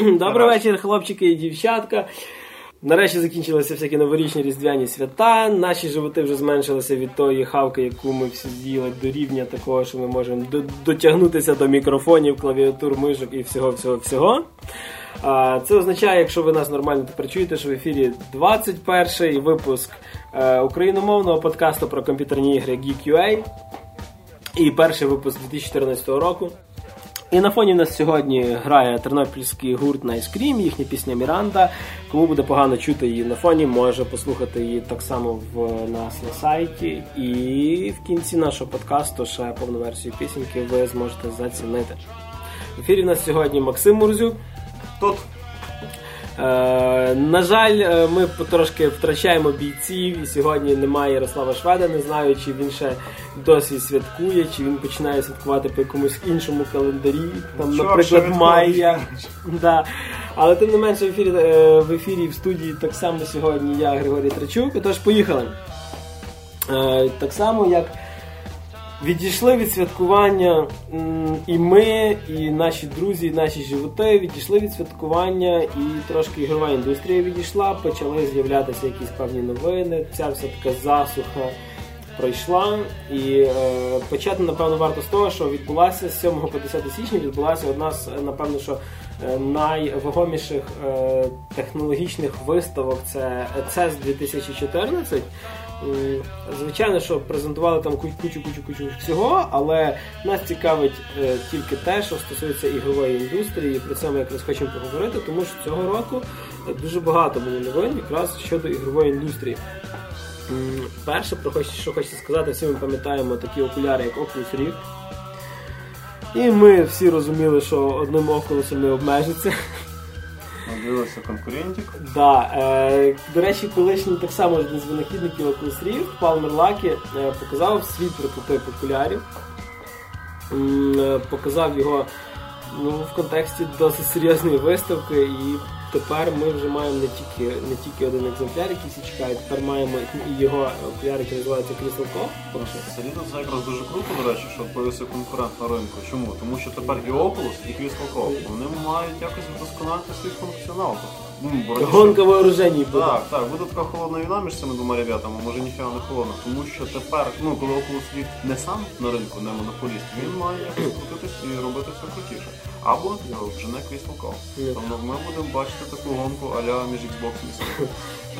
Добрий вечір, хлопчики і дівчатка. Нарешті закінчилися всякі новорічні різдвяні свята. Наші животи вже зменшилися від тої хавки, яку ми всі з'їли до рівня такого, що ми можемо дотягнутися до мікрофонів, клавіатур, мишок і всього, всього, всього. Це означає, якщо ви нас нормально тепер чуєте, що в ефірі 21-й випуск е, україномовного подкасту про комп'ютерні ігри GeekUA і перший випуск 2014 року. І на фоні в нас сьогодні грає тернопільський гурт Nice Cream, їхня пісня Міранда. Кому буде погано чути її на фоні, може послухати її так само в нас на сайті. І в кінці нашого подкасту ще повну версію пісеньки ви зможете зацінити. В ефірі в нас сьогодні Максим Мурзюк. Тут. Е, на жаль, е, ми трошки втрачаємо бійців, і сьогодні немає Ярослава Шведа. Не знаю, чи він ще досі святкує, чи він починає святкувати по якомусь іншому календарі, там, Чор, наприклад, Майя. Да. Але тим не менше в ефірі е, в ефірі в студії так само сьогодні я, Григорій Трачук. Тож поїхали. Так само, як Відійшли від святкування і ми, і наші друзі, і наші животи відійшли від святкування, і трошки ігрова індустрія відійшла, почали з'являтися якісь певні новини. Ця вся така засуха пройшла. І е, почати, напевно, варто з того, що відбулася з 7 по 10 січня, відбулася одна з, напевно, що е, найвагоміших е, технологічних виставок це CES 2014. Звичайно, що презентували там кучу-кучу-кучу всього, але нас цікавить е, тільки те, що стосується ігрової індустрії. і Про це ми якраз хочемо поговорити, тому що цього року дуже багато було новин якраз щодо ігрової індустрії. Перше, про що хочу сказати, всі ми пам'ятаємо такі окуляри, як Oculus Rift. І ми всі розуміли, що одним Oculus не обмежиться. Дивився конкурентик. Да. Е, До речі, колишній так само один з винахідників Oculus Палмер Лакі, показав свій прототип окулярів. Е, показав його ну, в контексті досить серйозної виставки і Тепер ми вже маємо не тільки не тільки один екземпляр, який всі чекають, тепер маємо і його окуляр, який називається Crystal Cove. Саліто це якраз дуже круто, до речі, що появився конкурент на ринку. Чому? Тому що тепер і Oculus, і Crystal Cove, вони мають якось вдосконалити свій функціонал. Ну, Гонка вооружені буде. Так, так, буде така холодна війна між цими двома ребятами, може ніфіга не холодна. Тому що тепер, ну коли Oculus Rift не сам на ринку, не монополіст, він має якось крутитись і робити все крутіше. Або його вже не Crystal Call. Тому ми будемо бачити таку гонку а-ля між Xbox і Sony.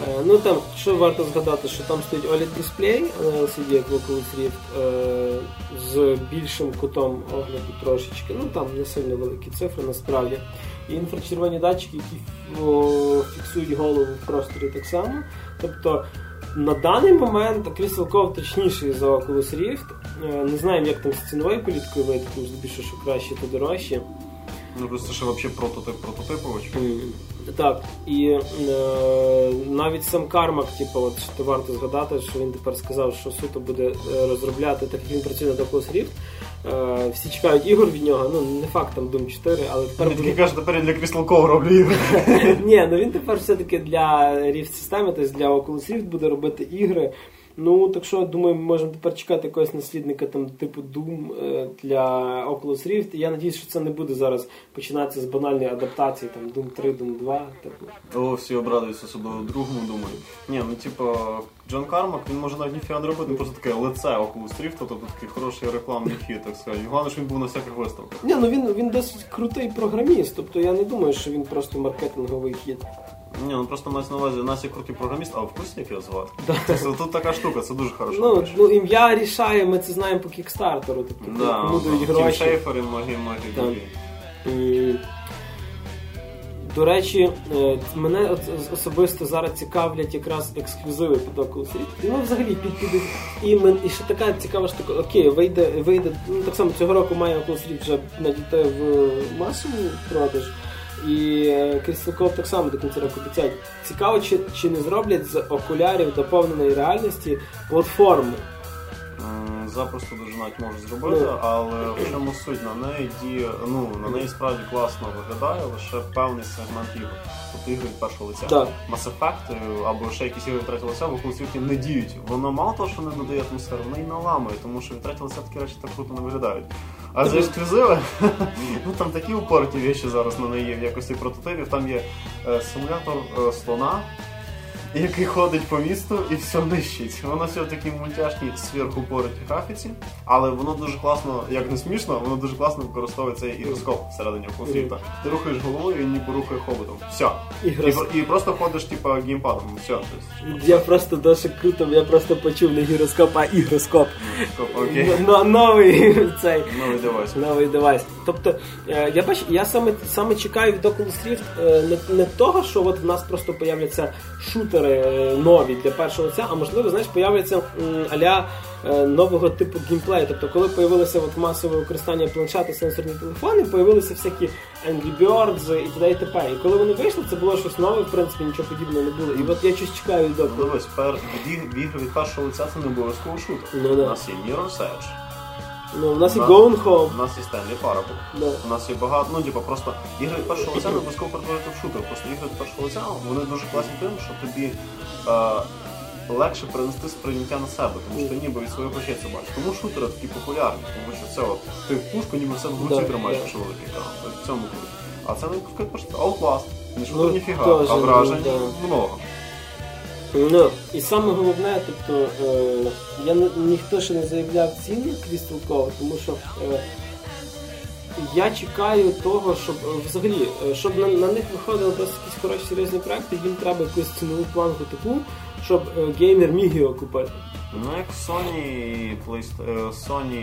Е, ну там, що варто згадати, що там стоїть OLED дисплей LCD, як Oculus Rift, е, з більшим кутом огляду трошечки. Ну там не сильно великі цифри насправді. І інфрачервоні датчики, які фіксують голову в просторі так само. Тобто на даний момент Crystal Cove точніший за Oculus Rift. Е, не знаємо, як там з ціновою політкою вийде, тому що краще, то дорожче. Ну, просто ще взагалі прототип прототипович. Так. І е, навіть сам Кармак, типу, от що варто згадати, що він тепер сказав, що суто буде е, розробляти, так як він працює на Oculus Rift. Е, всі чекають ігор від нього, ну не факт там Doom 4, але тепер. Він буде... каже, тепер я для Crystal Cove роблю ігри. Ні, ну він тепер все-таки для Rift системи, тобто для Oculus Rift буде робити ігри. Ну, так що, думаю, ми можемо тепер чекати якогось наслідника там типу Doom е, для Oculus Rift. Я надіюсь, що це не буде зараз починатися з банальної адаптації, там Doom 3, Doom 2. Типу. О, всі обрадуються особливо другому, думаю. Ні, ну типу, Джон Кармак, він може навіть ніфіга не робити, просто таке лице Oculus Rift, тобто такий хороший рекламний хід, так сказати. Головне, що він був на всяких виставках. Ні, ну він він досить крутий програміст, тобто я не думаю, що він просто маркетинговий хід. Ні, ну просто мається на увазі, у нас є крутий програміст, а в курсі як його звати? Це тут така штука, це дуже хорошо. Ну, ну ім'я рішає, ми це знаємо по кікстартеру, тобто да, кому дають гроші. Тім Шейфер і многі многі До речі, е, мене особисто зараз цікавлять якраз ексклюзиви під Oculus Rift. Ну, взагалі, під під і, мен, і ще така цікава штука, окей, вийде, вийде, ну так само цього року має Oculus Rift вже надійти в масову продаж. І Крісталков так само до кінця року обіцяють. Цікаво, чи чи не зроблять з окулярів доповненої реальності платформу. Запросто дуже навіть можуть зробити, ну. але в чому суть на неї діє, ну на неї справді класно виглядає лише певний сегмент ігор. Тобто ігри від першого лиця. Да. Mass Effect е, або ще якісь ігри від третього лиця в світі не діють. Воно мало того, що не додає атмосферу, воно і наламує, тому що від третього лиця такі речі так круто не виглядають. А з ексклюзиви, ну там такі упорті віші зараз на неї в якості прототипів. Там є е, симулятор е, слона, який ходить по місту і все нищить. Воно все в такій мультяшній сверхупоритій графіці, але воно дуже класно, як не смішно, воно дуже класно використовує цей ігроскоп всередині світа. Ти рухаєш головою, і він ніби рухає хоботом. Все. І, і просто ходиш, типа, геймпадом. Все. Я просто дуже круто, я просто почув не гіроскоп, а ігроскоп. Окей. Но- новий цей. Новий девайс. Новий девайс. Тобто, е, я бачу, я саме саме чекаю від Oculus Rift е, не, не того, що от в нас просто появляться шутери е, нові для першого лиця, а можливо, знаєш, появляться м, аля е, нового типу геймплею. Тобто, коли появилося от масове використання планшети, сенсорні телефони, появилися всякі Angry Birds і т.д. і т.п. І коли вони вийшли, це було щось нове, в принципі, нічого подібного не було. І от я щось чекаю від Ну, Oculus. Дивись, пер, від, ігри від першого лиця це не обов'язково шутер. Ну, да. У нас є Mirror's Edge, Ну, у нас і. Going Home. у нас Stanley Parable. Да. У нас є багато, ну типу, просто ігри від першого лиця не обов'язково перетворити в шутер. Просто ігри від першого лиця вони дуже класні тим, що тобі е, легше перенести сприйняття на себе, тому що ти ніби від своїх очей це бачиш. Тому шутери такі популярні, тому що це от ти в пушку ніби все в руці тримаєш, якщо великий екран. В цьому круто. А це не. Outlast. Не Ну, шутер ніфіга, а ну, вражень да. много. Ну, і саме головне, тобто, е, я ніхто ще не заявляв ціни Cove, тому що е, я чекаю того, щоб е, взагалі, е, щоб на, на них виходили просто якісь хороші серйозні проекти, їм треба якусь цінову планку таку, щоб е, геймер міг його купити. Ну як Sony і е, Sony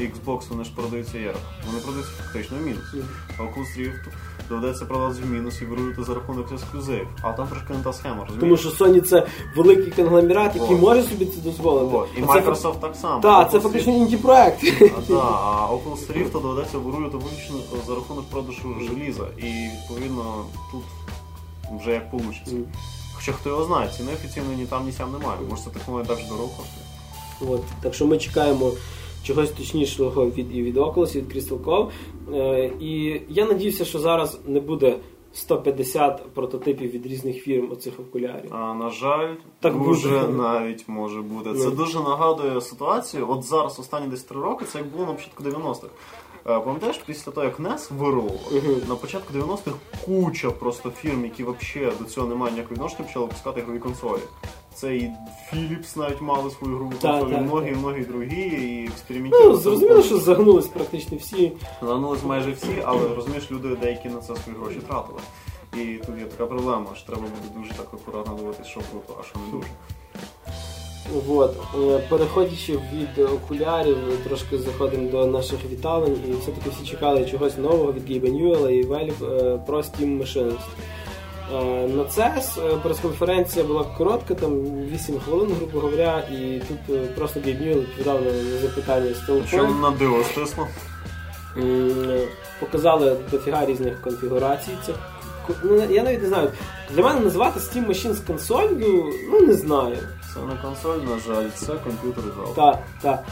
і Xbox, вони ж продаються як? Вони продаються фактично в мінус. А Oculus Rift доведеться продати в мінус і вируювати за рахунок ексклюзив. А там трошки не та схема, Тому розумієш? що Sony це великий конгломерат, який може собі це дозволити. І Microsoft так само. Так, це Oculus фактично Rift- інді-проект. А, да, а Oculus Rift доведеться вируювати виключно за рахунок продажу желіза. І відповідно тут вже як вийде. Хоча хто його знає, ціни офіційної ні там, ні сям немає. Може це технологія навіть дорого коштує. От. Так що ми чекаємо чогось точнішого від, і від Oculus, і від Crystal Cove. Е, і я надіюся, що зараз не буде 150 прототипів від різних фірм оцих окулярів. А на жаль, Так дуже буде. навіть може бути. Це Ну. дуже нагадує ситуацію. От зараз останні десь три роки, це як було на початку 90-х. Е, Пам'ятаєш, після того, як NES вируло, на початку 90-х куча просто фірм, які взагалі до цього не мають ніякого відношення, почали випускати ігрові консолі. Це і Philips навіть мали свою ігрову Так, консоль, і так, многі, многі другі, і експериментували. Ну, зрозуміло, що загнулись практично всі. Загнулись майже всі, але розумієш, люди деякі на це свої гроші тратили. І тут є така проблема, що треба буде дуже так акуратно дивитися, що круто, а що не дуже. От. Е, Переходячи від окулярів, трошки заходимо до наших віталень, і все-таки всі чекали чогось нового від Гейба Ньюела і Valve е, про Steam Machines. Е, На CES прес-конференція була коротка, там 8 хвилин, грубо говоря, і тут просто Гейб Ньюел відповідав на запитання з Що на диво стисло? Показали дофіга різних конфігурацій. Це ну, я навіть не знаю. Для мене називати Steam Machines консолью, ну не знаю. Це не консоль, на жаль, це комп'ютер зал. Так, так.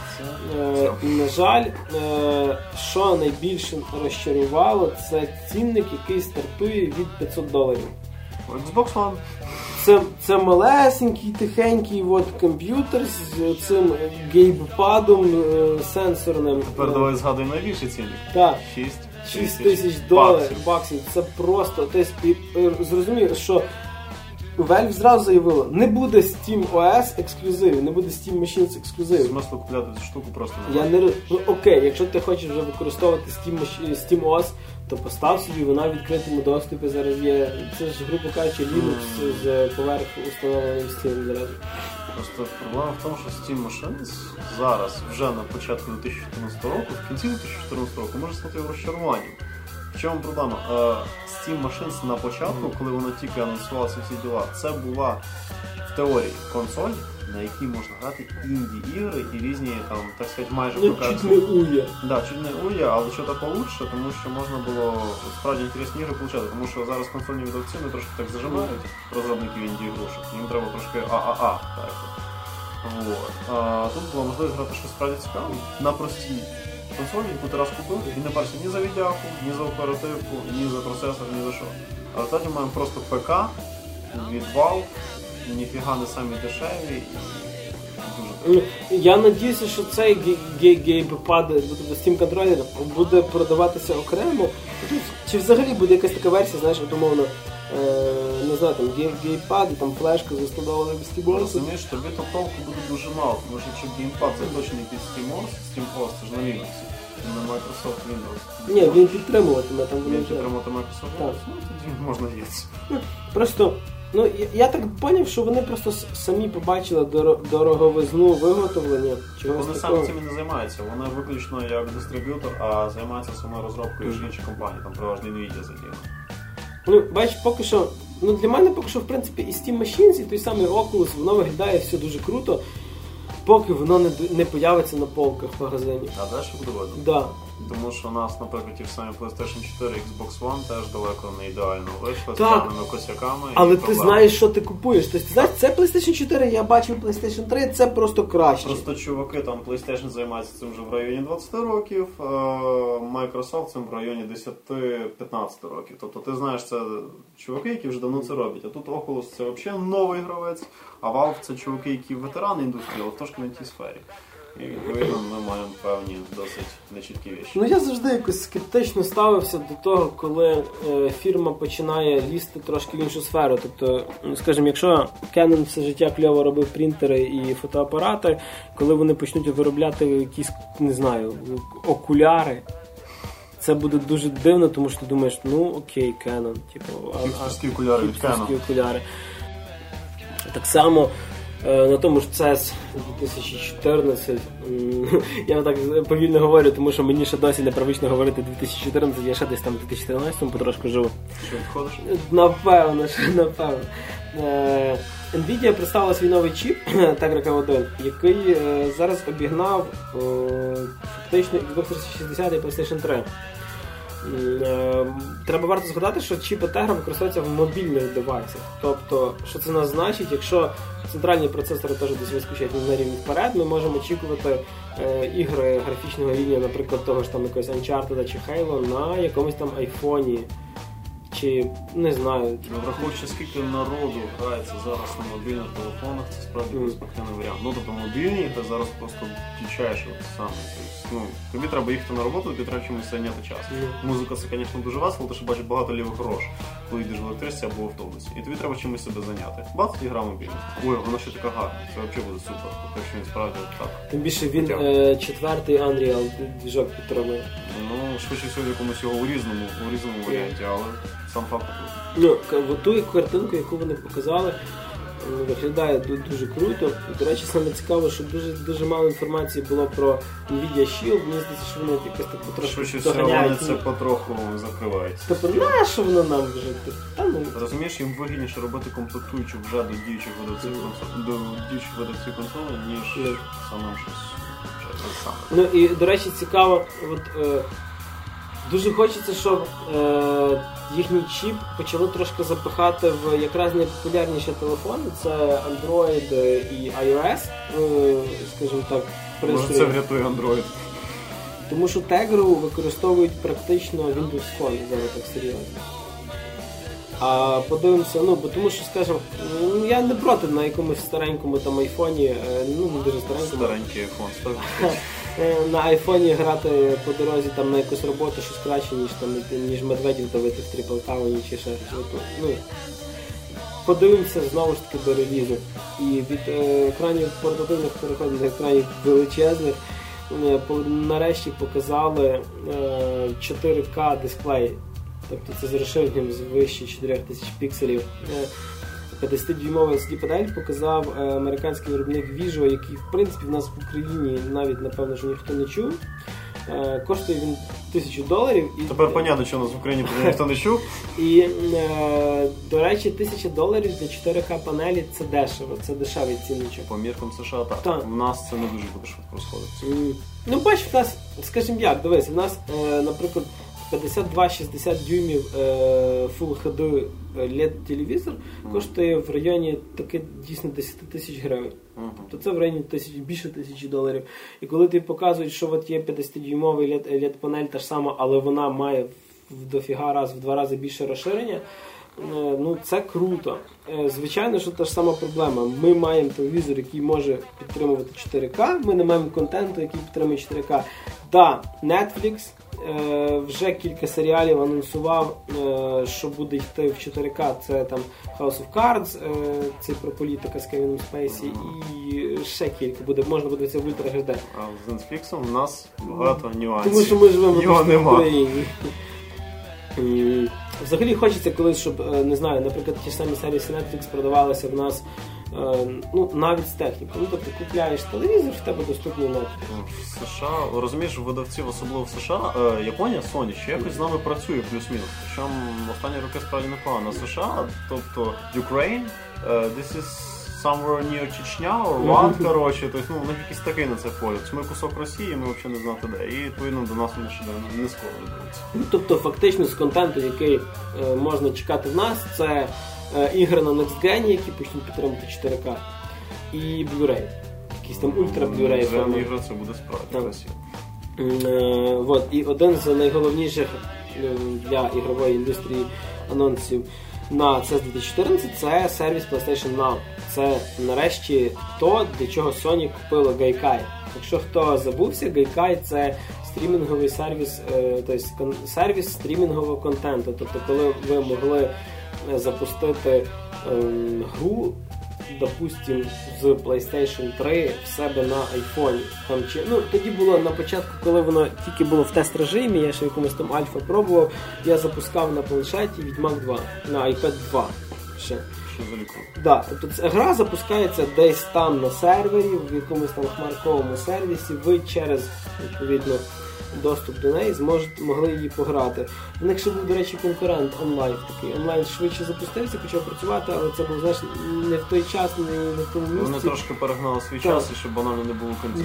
Е, на жаль, е, що найбільше розчарувало, це цінник, який стартує від 500 доларів. Xbox One. Це, це малесенький, тихенький от, комп'ютер з цим геймпадом е, сенсорним. Тепер давай згадуй найбільший цінник. Так. 6 6 тисяч доларів баксів. баксів. Це просто. Тобто, е, що Valve зразу заявила, не буде Steam OS ексклюзивів, не буде Steam Machines ексклюзивів. Смислу купляти цю штуку просто Я не роз- ну, окей, якщо ти хочеш вже використовувати Steam, Mach- Steam OS, то постав собі, вона в відкритому доступі зараз є. Це ж, грубо кажучи, Linux з поверх установленим Steam зразу. Просто проблема в тому, що Steam Machines зараз, вже на початку 2014 року, в кінці 2014 року, може стати розчаруванням. В чому проблема? Е, Steam Machines на початку, коли вона тільки анонсувалася всі діла, це була в теорії консоль, на якій можна грати інді-ігри і різні там, так сказати, майже Ну, чуть не уя. Да, чуть не уя, але що то получше, тому що можна було справді інтересні ігри получати, тому що зараз консольні видавці вони трошки так зажимають розробників інді ігрушок. Їм треба трошки ААА. Так. Вот. А, тут була можливість грати щось справді цікаве на простій консолі, яку ти раз купив, і не парся ні за віддяку, ні за оперативку, ні за процесор, ні за що. А результаті маємо просто ПК від Valve, ніфіга не самі дешеві, Ну, Я надіюся, що цей геймпад, тобто Steam контролер буде продаватися окремо. Чи взагалі буде якась така версія, знаєш, умовно, е, не знаю, там гей- геймпад і там флешка за 100 доларів Бо стіборсу. розумієш, тобі то толку буде дуже мало, тому що якщо геймпад заточений якийсь SteamOS, SteamOS, це ж на Linux, на Microsoft Windows. Ні, він підтримуватиме там Він підтримувати Microsoft Windows, ну тоді можна їсти. Просто, ну я, я так зрозумів, що вони просто самі побачили дороговизну виготовлення чогось Вони такого. самі цим і не займаються, вони виключно як дистриб'ютор, а займаються самою розробкою ж інші компанії, там переважно Nvidia задіяна. Ну, бачиш, поки що. Ну для мене поки що, в принципі, і Steam Machines, і той самий Oculus, воно виглядає все дуже круто, поки воно не, не появиться на полках в магазині. А далі буде видно. Да. Тому що у нас, наприклад, ті ж самі PlayStation 4 Xbox One теж далеко не ідеально вийшли з Так. певними косяками. і Але ти проблемами. знаєш, що ти купуєш. Тобто, ти знаєш, це PlayStation 4, я бачив PlayStation 3, це просто краще. Просто чуваки там PlayStation займаються цим вже в районі 20 років, а Microsoft цим в районі 10-15 років. Тобто ти знаєш, це чуваки, які вже давно це роблять. А тут Oculus це взагалі новий гравець, а Valve це чуваки, які ветерани індустрії, але в трошки не в тій сфері. І відповідно ми маємо певні досить нечіткі віші. Ну я завжди якось скептично ставився до того, коли е, фірма починає лізти трошки в іншу сферу. Тобто, ну скажімо, якщо Canon все життя кльово робив принтери і фотоапарати, коли вони почнуть виробляти якісь, не знаю, окуляри. Це буде дуже дивно, тому що ти думаєш, ну окей, Canon, типу, а, а, окуляри від Canon. окуляри. Так само на тому ж CES 2014. Я так повільно говорю, тому що мені ще досі непривично говорити 2014, я ще десь там в 2013-му потрошку живу. Що відходиш? Напевно, ще напевно. Е, Nvidia представила свій новий чіп Tegra K1, який е, зараз обігнав е, фактично Xbox 360 і PlayStation 3. М, е, Треба варто згадати, що чіпи Tegra використовуються в мобільних девайсах. Тобто, що це нас значить, якщо центральні процесори теж десь вискочать на рівні вперед, ми можемо очікувати е, ігри графічного рівня, наприклад, того ж там якогось Uncharted чи Halo на якомусь там айфоні. Чи не знаю, Враховуючи, скільки народу грається зараз на мобільних телефонах, це справді перспективний варіант. Ну тобто мобільні ігри зараз просто дичайше от саме. Тобто, ну, тобі треба їхати на роботу, тобі треба чимось зайняти час. Ну. Музика це, звісно, дуже весело, ти ще бачиш багато лівих рож, коли йдеш в електричці або в автобусі. І тобі треба чимось себе зайняти. Бац, і гра мобільна. Ой, вона ще така гарна. Це взагалі буде супер. Тобто, якщо він справді так. Тим більше він е, четвертий Unreal двіжок підтримує. Ну, швидше всього, в якомусь його у різному, у різному варіанті, але сам факт. Ну, ту картинку, яку вони показали, виглядає ду- дуже круто. До речі, саме цікаво, що дуже дуже мало інформації було про Nvidia Shield. Мені здається, що вони якось так потрошки Швидше всього, вони це потроху закривають. Тобто, на що воно нам вже? Та ну. Розумієш, їм вигідніше робити комплектуючу вже до діючих видавців консолей, до діючих видавців консолей, ніж Ні. самим щось саме. Ну і до речі, цікаво, от е, дуже хочеться, щоб е, їхній чіп почали трошки запихати в якраз найпопулярніші телефони. Це Android і iOS, е, скажімо так, Може це врятує Android. Тому що Tegra використовують практично Windows Phone зараз так серйозно. А подивимося, ну бо тому що, скажімо, ну, я не проти на якомусь старенькому там айфоні, е, ну не дуже старенькому. Старенький iPhone ставить. Е, на айфоні грати по дорозі там на якусь роботу щось краще, ніж там ніж медведів давити в тріплтауні чи ще. Ну, подивимося знову ж таки до релізу. І від е, екранів портативних переходимо до екранів величезних. Е, нарешті показали е, 4К дисплей. Тобто це з розширенням з вище 4000 пікселів. Е, 50-дюймовий LCD-панель показав е, американський виробник Visual, який в принципі в нас в Україні навіть напевно що ніхто не чув. Е, Коштує він тисячу доларів. І, Тепер понятно, що у нас в Україні ніхто не чув. і е, до речі, тисяча доларів для 4К панелі це дешево, це дешевий цінничок. По міркам США так. Так. В нас це не дуже буде швидко розходитися. Ну, бач, в нас, скажімо як, дивись, в нас, наприклад, 52-60 дюймів е, Full HD LED телевізор коштує в районі таки дійсно 10 тисяч гривень. Тобто це в районі тисяч, більше тисячі доларів. І коли ти показують, що от є 50-дюймовий LED, LED панель та ж сама, але вона має в дофіга раз в два рази більше розширення. ну це круто. Е, звичайно, що та ж сама проблема. Ми маємо телевізор, який може підтримувати 4К, ми не маємо контенту, який підтримує 4К. Да, Netflix е, вже кілька серіалів анонсував, е, що буде йти в 4К. Це там House of Cards, е, це про політика з Кевіном Спейсі, і ще кілька буде, можна буде це в Ультра HD. А з Netflix у нас багато нюансів. Тому що ми живемо Його в. Україні. Взагалі хочеться колись, щоб е, не знаю, наприклад, ті ж самі сервіси Netflix продавалися в нас е, ну, навіть з технікою. Ну, тобто купляєш телевізор, в тебе доступний Netflix. В США, розумієш, видавців, особливо в США, е, Японія, Sony ще якось з нами працює плюс-мінус. Причому останні роки справді непогано. США, тобто Ukraine, е, this is somewhere near Чечня, what, коротше, тобто, ну, у них якийсь такий на це погляд. Ми кусок Росії, ми взагалі не знати де. І відповідно до нас вони ще не, не скоро. Ну, тобто, фактично з контенту, який е, можна чекати в нас, це е, ігри на Next Gen, які почнуть підтримувати 4К, і Blu-ray. Якийсь там ультра Blu-ray. Формат. ігри це буде справді красиво. Е, Вот. І один з найголовніших е, для ігрової індустрії анонсів на CES 2014 це сервіс PlayStation Now. Це нарешті то, для чого Sony купила Gaikai. Якщо хто забувся, Gaikai це стрімінговий сервіс, е, тобто сервіс стрімінгового контенту. Тобто, коли ви могли е, запустити ем, гру допустим, з PlayStation 3 в себе на айфоні. Там чи ну тоді було на початку, коли воно тільки було в тест режимі, я ще в якомусь там альфа пробував. Я запускав на планшеті Відьмак 2 на iPad 2 ще. Да, тобто це- гра запускається десь там на сервері, в якомусь там хмарковому сервісі. Ви через відповідно доступ до неї зможете могли її пограти. В них ще був, до речі, конкурент онлайн такий. Онлайн швидше запустився, почав працювати, але це був знаєш не в той час, не, не в тому місці. Вони трошки перегнали свій Так. час і щоб банально не було кінця.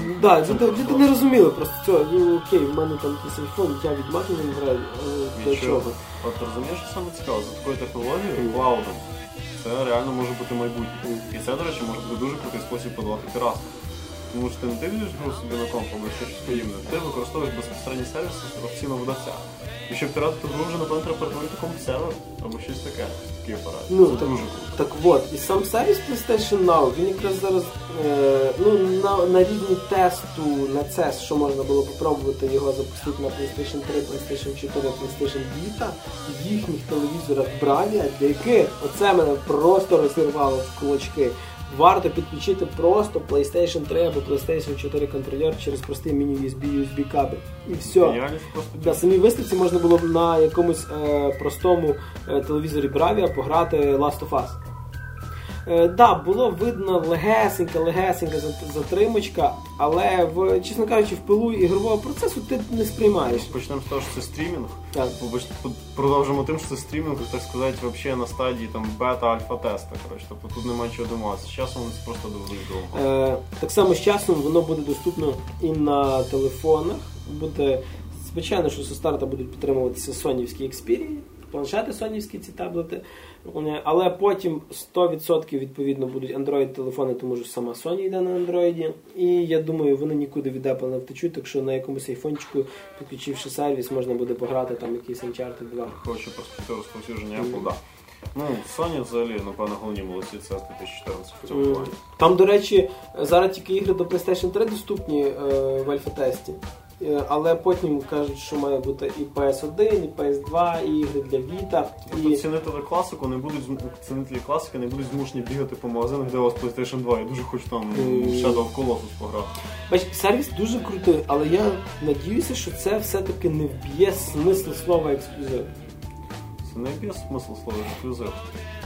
Люди, люди не розуміли просто цього. Ну окей, в мене там айфон, я відмах не граю. але чого? От розумієш, що саме цікаво, за такою технологією, клаудом, це реально може бути майбутнє. І це, до речі, може бути дуже крутий спосіб подавати піратство. Тому що ти не дивишся гру собі на комп щось подібне, ти використовуєш безпосередні сервіси офіційного видавця. І щоб піратити гру вже, напевно, треба перетворити комп сервер або щось таке, такий апарат. Ну, це так, дуже круто. так от, і сам сервіс PlayStation Now, він якраз зараз е, ну, на, на рівні тесту на CES, що можна було попробувати його запустити на PlayStation 3, PlayStation 4, PlayStation Vita, в їхніх телевізорах Bravia, для яких оце мене просто розірвало в кулачки. Варто підключити просто PlayStation 3 або PlayStation 4 контролер через простий міні-USB USB кабель. І все. Просто На самій виставці можна було б на якомусь е, простому е, телевізорі Bravia пограти Last of Us. Е, да, було видно легесенька, легесенька затримочка, але в, чесно кажучи, в пилу ігрового процесу ти не сприймаєш. Почнемо з того, що це стрімінг. Так. Продовжимо тим, що це стрімінг, так сказати, вообще на стадії там бета-альфа-теста. Коротше, тобто тут немає чого думати. З часом це просто довго. Е, так само з часом воно буде доступно і на телефонах. Буде, звичайно, що зі старта будуть підтримуватися сонівські Xperia, планшети сонівські ці таблети. Але потім 100% відповідно будуть Android-телефони, тому що сама Sony йде на Android. І я думаю, вони нікуди від Apple не втечуть, так що на якомусь айфончику, підключивши сервіс, можна буде пограти там якийсь Uncharted 2. Хоче перспективу розповсюдження Apple, да. Ну, Sony взагалі, напевно, головні молодці це з 2014 в цьому плані. Там, до речі, зараз тільки ігри до PlayStation 3 доступні е, в альфа-тесті. Е, Але потім кажуть, що має бути і PS1, і PS2, і ігри для Vita. Тобто І... цінителі класику не будуть цінителі класики не будуть змушені бігати по магазинах, де у вас PlayStation 2. Я дуже хочу там Мгм. Shadow of Colossus пограти. Бач, сервіс дуже крутий, але я надіюся, що це все-таки не вб'є смисл слова ексклюзив. Це не є смисл слова ексклюзив.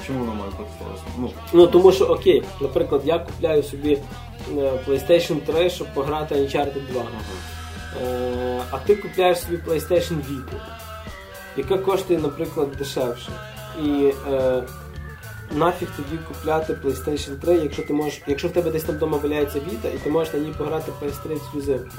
Чому воно має бути? Ну, Ну тому що окей, наприклад, я купляю собі е, PlayStation 3, щоб пограти Uncharted 2. Е, а ти купляєш собі PlayStation Vita, яка коштує, наприклад, дешевше. І е, нафіг тоді купляти PlayStation 3, якщо ти можеш, якщо в тебе десь там вдома валяється Vita, і ти можеш на ній пограти PS3 ексклюзив.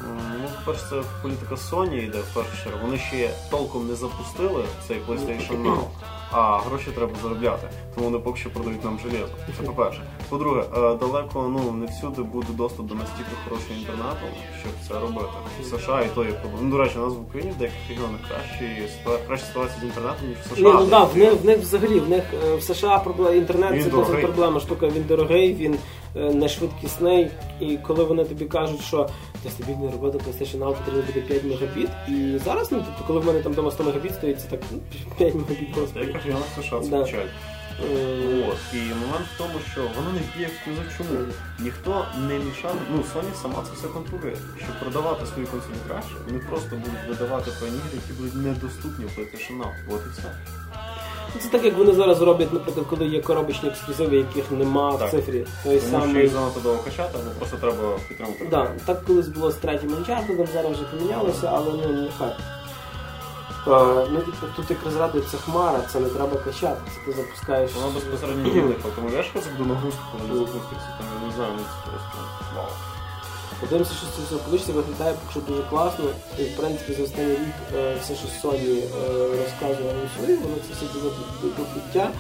Ну, по-перше, це політика Sony йде в першу чергу. Вони ще толком не запустили цей PlayStation Now. а гроші треба заробляти. Тому вони поки що продають нам железо. Це по-перше. По-друге, е, далеко ну не всюди буде доступ до настільки хорошого інтернету, щоб це робити. В США і то є проблема. Ну, до речі, у нас в Україні в деяких регіонах краще краще ситуація з інтернетом, ніж в США. Ні, ну да, в них, в них взагалі, в них е, в США інтернет Він це дорогий. проблема штука, він дорогий, він е, не швидкісний. І коли вони тобі кажуть, що для стабільної роботи PlayStation Now потрібно буде 5 мегабіт. І зараз, ну тобто, коли в мене там вдома 100 мегабіт стоїть, це так ну, 5 мегабіт В господи. деяких регіонах США це Да. печаль. Е, От. І момент в тому, що воно не б'є ексклюзив. Чому? Ніхто не мішав, ну Sony сама це все контролює. Щоб продавати свої консолі краще, вони просто будуть видавати певні ігри, які будуть недоступні в PlayStation Now. От і все. Це так, як вони зараз роблять, наприклад, коли є коробочні ексклюзиви, яких нема Так. в цифрі. Той Тому що самий їх занадто довго качати, або просто треба підтримувати. Да, так колись було з третім Uncharted, зараз вже помінялося, але ну нехай. Е, ну, типу, тут якраз радується хмара, це не треба качати, це ти запускаєш. Воно безпосередньо не виникло. Тому я ж це буде нагрузка, коли не запуститься. Там я не знаю, ну це просто вау. Подивимося, що з цього все вийде, виглядає що дуже класно. І в принципі за останній рік е, все, що Sony е, розказує на свої, воно це все до, до пуття.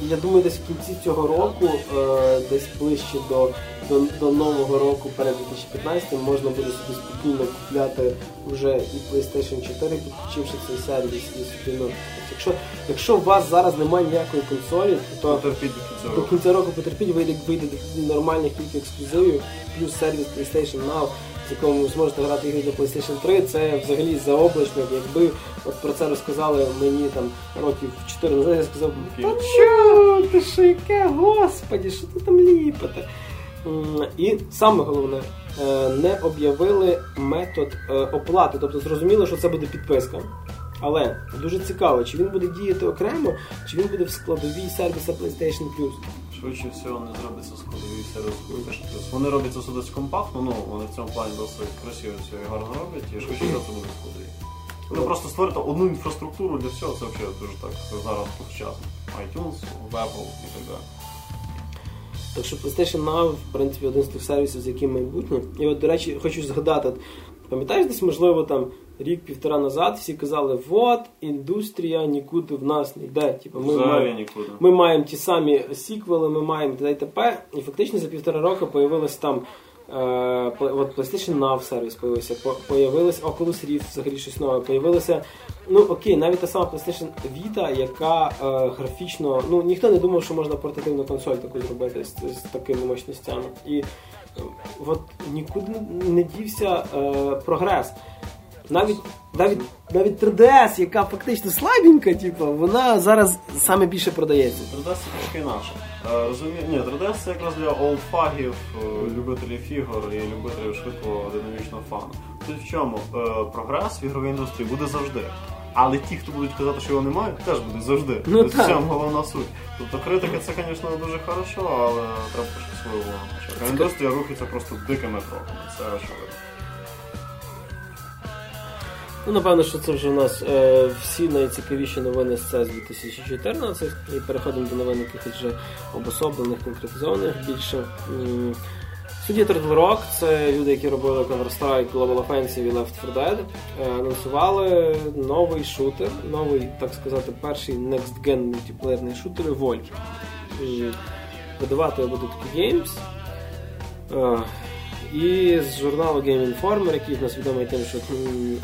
Я думаю, десь в кінці цього року, е, десь ближче до, до, до нового року, перед 2015 можна буде собі спокійно купляти вже і PlayStation 4, підключивши цей сервіс і собі. Ну, якщо, якщо у вас зараз немає ніякої консолі, то Потерпіть до кінця до кінця року потерпіть, вийде, вийде нормальних кілька ексклюзивів, плюс сервіс PlayStation Now, з якому ви зможете грати ігри для PlayStation 3. Це взагалі заоблачно. Якби от про це розказали мені там років 4 назад, я сказав, та чо, ти що яке, господі, що ти там ліпите? І саме головне, е, не об'явили метод е, оплати. Тобто зрозуміло, що це буде підписка. Але дуже цікаво, чи він буде діяти окремо, чи він буде в складовій сервіса PlayStation Plus. Швидше всього не зробиться складові сервіс PlayStation Plus. Вони роблять це досить компактно, ну вони в цьому плані досить красиво все і гарно роблять, і швидше всього це буде складові. Вони просто створити одну інфраструктуру для всього, це взагалі дуже так зараз повсучасно. iTunes, Apple і так далі. Так що PlayStation Now, в принципі, один з тих сервісів, з яким майбутнє. І от, до речі, хочу згадати, пам'ятаєш десь, можливо, там рік-півтора назад всі казали, от, індустрія нікуди в нас не йде. Типу, ми, Взагалі маємо, нікуди. ми маємо ті самі сіквели, ми маємо т.д. і т.п. І фактично за півтора року появилось там. Е, от PlayStation Now сервіс появився, по- появилось Oculus Rift, взагалі щось нове, появилося. Ну окей, навіть та сама PlayStation Vita, яка е, графічно, ну ніхто не думав, що можна портативну консоль таку зробити з, з такими мощностями. І е, от нікуди не дівся е, прогрес. Навіть, навіть, навіть 3DS, яка фактично слабенька, типу, вона зараз саме більше продається. 3DS це трошки інакше. Е, Розумію, ні, 3DS це якраз для олдфагів, е, любителів ігор і любителів швидкого динамічного фану. Тут в чому Е, прогрес в ігровій індустрії буде завжди. Але ті, хто будуть казати, що його немає, теж будуть завжди. Ну, Ось в цьому головна суть. Тобто критика це, звісно, дуже хорошо, але треба трошки свою увагу. Індустрія рухається просто дикими кроками. Це очевидно. Ну, напевно, що це вже у нас е, всі найцікавіші новини з CES 2014. І переходимо до новин якихось вже обособлених, конкретизованих більше. Студія Turtle Rock, це люди, які робили Counter-Strike, Global Offensive і Left 4 Dead, е, анонсували новий шутер, новий, так сказати, перший Next Gen мультиплеєрний шутер Volt. Видавати буде такі Games. І з журналу Game Informer, який в нас відомий тим, що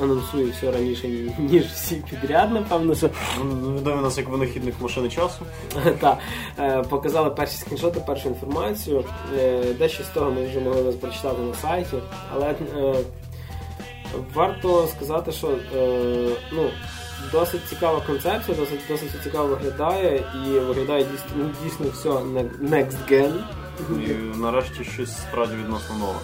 анонсує все раніше, ніж всі підряд, напевно, Ну, нас як винахідник машини часу. та, е, показали перші скріншоти, першу інформацію. Е, Дещо з того ми вже могли вас прочитати на сайті, але е, варто сказати, що ну, досить цікава концепція, досить, досить цікаво виглядає і виглядає дійсно, дійсно все next gen. І нарешті щось справді відносно нове.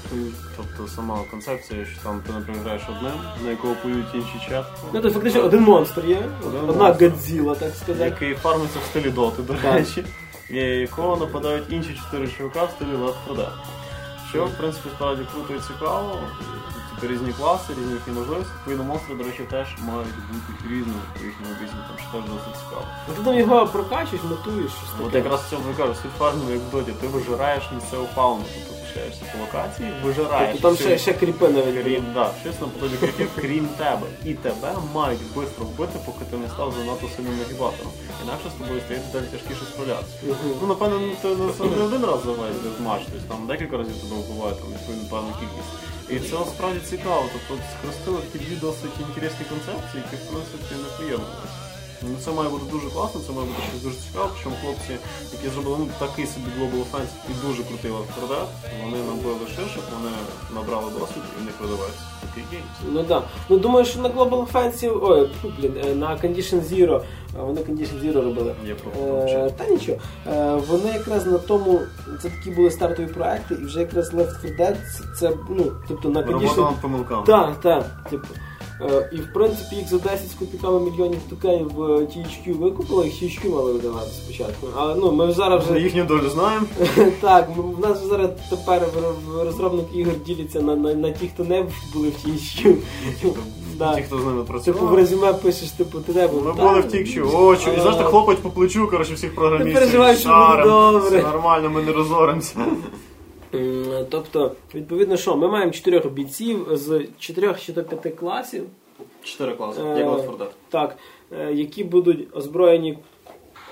Тобто сама концепція, що там ти, наприклад, граєш одним, на якого поють інші четверо. Ну, то фактично один монстр є, Один одна гадзіла, Годзіла, так сказати. який фармиться в стилі доти, до речі, і якого нападають інші чотири чувака в стилі Left 4 Dead. Що, в принципі, справді круто і цікаво. Тобто різні класи, різні їхні можливості. Відповідно, монстри, до речі, теж мають бути різними по їхнім обіцянкам, що теж досить цікаво. Ну, ти там його прокачуєш, мотуєш, щось От таке. якраз в цьому і кажу, фармінгу, як в доті, ти вижираєш місцеву фауну, тобто переміщаєшся по локації, вижираєш. Тобто там ще, ще кріпи навіть. Крім, да, щось наподобі кріпів, крім тебе. І тебе мають швидко вбити, поки ти не став занадто сильним нагібатором. Інакше з тобою стає далі тяжкіше справлятися. Ну, напевно, ти не не один раз за весь матч, тобто там декілька разів тебе вбивають, там відповідно певну кількість. І це насправді цікаво. Тобто схрестили такі дві досить інтересні концепції, які в принципі не поєднувалися. Ну, це має бути дуже класно, це має бути щось дуже цікаво, причому хлопці, які зробили ну, такий собі Global Offensive і дуже крутий лавкрадат, вони набили шишок, вони набрали досвід і в них видавається такий геймс. Ну да. Ну думаю, що на Global Offensive, ой, блін, е, на Condition Zero, е, вони Condition Zero робили. Я Е, та нічого. Е, вони якраз на тому, це такі були стартові проекти, і вже якраз Left 4 Dead, це, це ну, тобто на Робота Condition... над помилками. Так, так. Типу. Е, І в принципі їх за 10 з копійками мільйонів токенів в THQ викупили, їх THQ мали видавати спочатку. Але ну ми зараз вже їхню долю знаємо. так, в нас зараз тепер розробники ігор діляться на, на, на ті, хто не були в THQ. Да. Ті, хто з ними Типу в резюме пишеш, типу, ти не був. Ми були в тік О, чу, і Е, хлопать по плечу, коротше, всіх програмістів. Не переживай, що буде добре. Все нормально, ми не розоримося. Тобто, відповідно, що ми маємо чотирьох бійців з чотирьох чи то п'яти класів. Чотири класи, Е, як Латфордет. Так, е, які будуть озброєні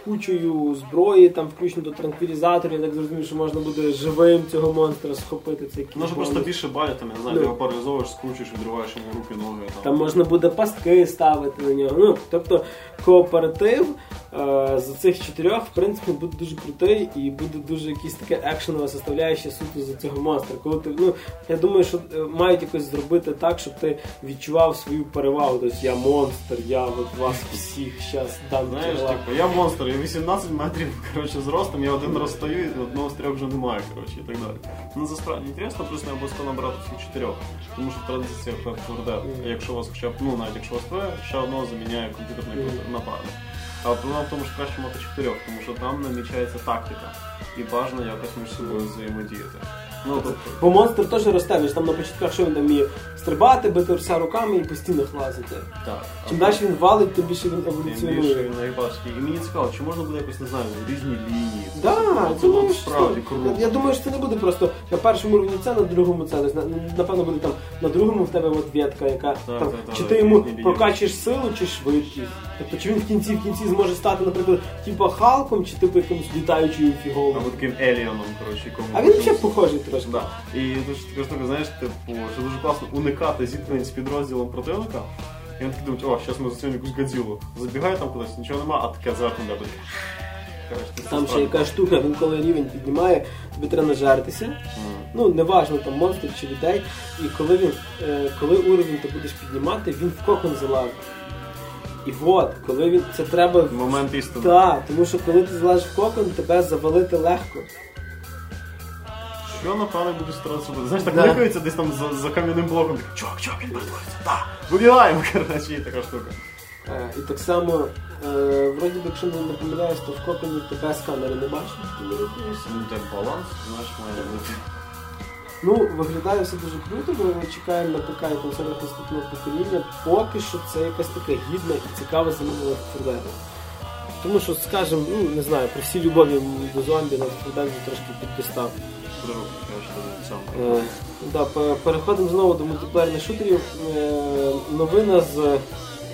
кучою зброї, там включно до транквілізаторів, я так зрозумів, що можна буде живим цього монстра схопити. Це Може просто більше там, я не знаю, Ну. його паралізовуєш, скручуєш, відриваєш йому руки, ноги. Там можна буде пастки ставити на нього. Ну, тобто кооператив з цих чотирьох, в принципі, буде дуже крутий і буде дуже якийсь таке екшенова составляюча суто за цього монстра. Коли ти, ну, я думаю, що е, мають якось зробити так, щоб ти відчував свою перевагу. Тобто я монстр, я от вас всіх зараз дам Знаєш, типу, я монстр, я 18 метрів коротше, зростом, я один раз стою, і одного з трьох вже немає, коротше, і так далі. Ну, це справді інтересно, плюс не обов'язково набрати всіх чотирьох. Тому що в традиціях Лeft якщо у вас хоча б, ну навіть якщо у вас ще одного заміняє комп'ютерний напарник. А проблема в тому, що краще мати чотирьох, тому що там намічається тактика. І бажано якось між собою взаємодіяти. Ну, тобто, Бо монстр теж росте, він ж там на початках що він там вміє стрибати, бити все руками і по стінах лазити. так. Чим далі він валить, тим більше він Тим більше він найбажчий. І мені цікаво, чи можна буде якось, не знаю, різні лінії. Да, це ну, справді круто. я, думаю, що це не буде просто на першому рівні це, на другому це. На- напевно, буде там на другому в тебе от ветка, яка Так, там, так, чи так, ти йому прокачуєш силу, чи швидкість. Тобто, чи він в кінці в кінці зможе стати, наприклад, типу Халком, чи типу якимось літаючою фіговою. Або таким Еліоном, коротше, якому. А він ще похожий трошки. Да. І така штука, знаєш, типу, що дуже класно уникати зіткнень з підрозділом противника. І він такий думає, о, зараз ми зацінимо якусь гадзілу. Забігає там кудись, нічого нема, а таке зверху не буде. Там ще яка штука, він коли рівень піднімає, тобі треба нажертися. Мгм. Ну, неважно там монстрів чи людей. І коли він, е, коли уровень ти будеш піднімати, він в кокон залазить. І от, коли він це треба. Момент істини. Так, тому що коли ти залазиш в кокон, тебе завалити легко. Що напевно буду старатися? Знаєш, так Да. десь там за, за кам'яним блоком, так, чувак, чувак, він перетвориться, так, вибігаємо, коротше, і така штука. Е, і так само, е, вроді би, якщо не не помиляюсь, то в коконі тебе не бачиш, ти не рухаєшся. Ну, так баланс, знаєш, має бути. Ну, виглядає все дуже круто, бо ми чекаємо на ПК і консолях наступного покоління. Поки що це якась така гідна і цікава замінила Фордена. Тому що, скажімо, ну не знаю, при всій любові до зомбі на Форден трошки піддостав. Е, да, переходимо знову до мультиплеєрних шутерів. Е, новина з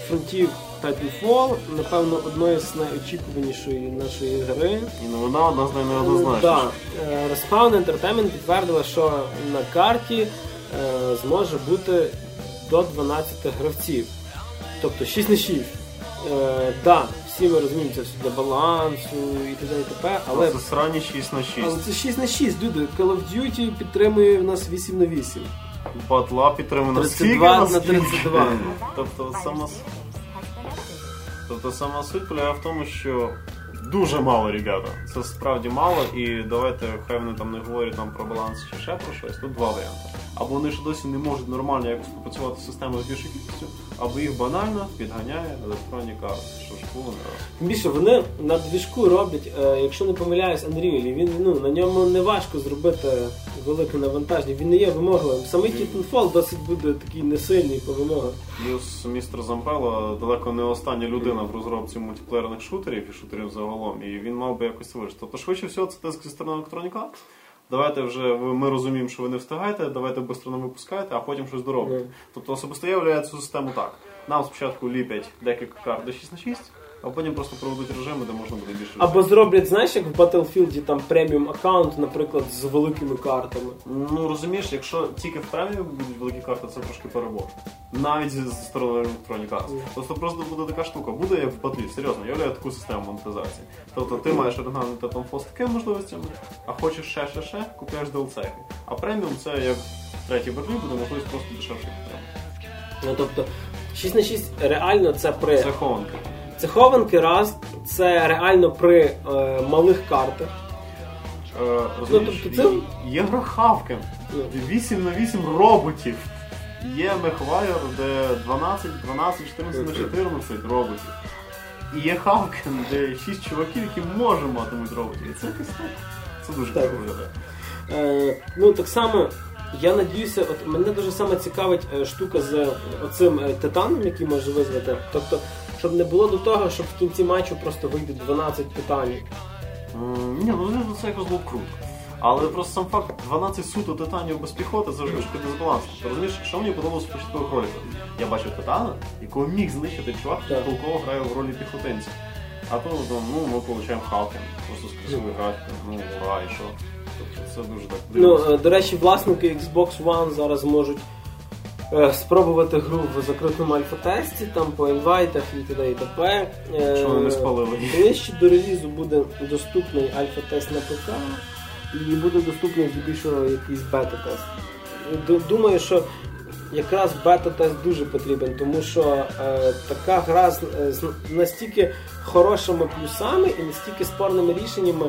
фронтів Titanfall, напевно, одної з найочікуванішої нашої гри. І новина одна з найнеоднозначніших. Да. Е, Respawn Entertainment підтвердила, що на карті е, зможе бути до 12 гравців. Тобто 6 на 6. Е, да, всі ми розуміємо, це все для балансу і т.д. і т.п. Але, Це срані 6 на 6. але це 6 на 6, люди. Call of Duty підтримує в нас 8 на 8. Батла підтримана 32 на 32. Тобто сама, тобто сама суть полягає в тому, що дуже мало, ребята. Це справді мало, і давайте хай вони там не говорять там про баланс чи ще про щось. Тут два варіанти. Або вони ж досі не можуть нормально якось попрацювати з системою з більшою кількістю, або їх банально підганяє електронні карти, Тим більше вони на двіжку роблять, е, якщо не помиляюсь, Unreal, він ну, на ньому не важко зробити велике навантаження. Він не є вимогливим. Самий Titanfall досить буде такий несильний по вимогах. Плюс містер Зампело далеко не остання людина в розробці мультиплеєрних шутерів і шутерів загалом, і він мав би якось вижити. Тобто, швидше всього, це тиск зі сторони електроніка. давайте вже ми розуміємо, що ви не встигаєте, давайте швидко не випускаєте, а потім щось доробите. Тобто особисто я уявляю цю систему так. Нам спочатку ліпять декілька карт до 6 на 6, а потім просто проведуть режими, де можна буде більше. Або зроблять, знаєш, як в Battlefield там преміум аккаунт, наприклад, з великими картами. Ну розумієш, якщо тільки в преміум будуть великі карти, це трошки перебор. Навіть зі сторони Electronic Arts. Мгм. Просто просто буде така штука, буде як в батлі, серйозно, я таку систему монетизації. Тобто ти маєш оригінальний Titanfall з такими можливостями, а хочеш ще ще ще, купляєш DLC. А преміум це як третій батлі буде можливість просто дешевше підтримати. Ну тобто 6 на 6 реально це при Це хованки. Це хованки раз, це реально при е, малих картах. Е, розумієш, тобто це- Є гра Хавкен, Ну. 8 на 8 роботів. Є Мехвайер, де 12, 12, 14 на 14 роботів. І є Хавкен, де 6 чуваків, які може матимуть роботів. І це якось так. Це дуже Так. круто виглядає. Е, ну так само, я надіюся, от мене дуже саме цікавить е, штука з оцим е, титаном, який може визвати. Тобто, щоб не було до того, щоб в кінці матчу просто вийде 12 питань. М, Ні, ну звісно, це якось було б круто. Але просто сам факт 12 суто титанів без піхоти це вже трошки дисбаланс. Ти розумієш, що мені подобалося в початкових роликах? Я бачив титана, якого міг знищити чувак, Так. толково грає в ролі піхотинця. А то ну, ну, ми отримуємо Халкен, просто з красивою графікою, ну ура, і що. Тобто це дуже так Ну, дивно. е, до речі, власники Xbox One зараз можуть спробувати гру в закритому альфа-тесті, там по інвайтах і т.д. і т.п. Е, вони не спалили. Ближче до релізу буде доступний альфа-тест на ПК і буде доступний здебільшого якийсь бета-тест. Думаю, що якраз бета-тест дуже потрібен, тому що е, така гра з, е, з настільки хорошими плюсами і настільки спорними рішеннями.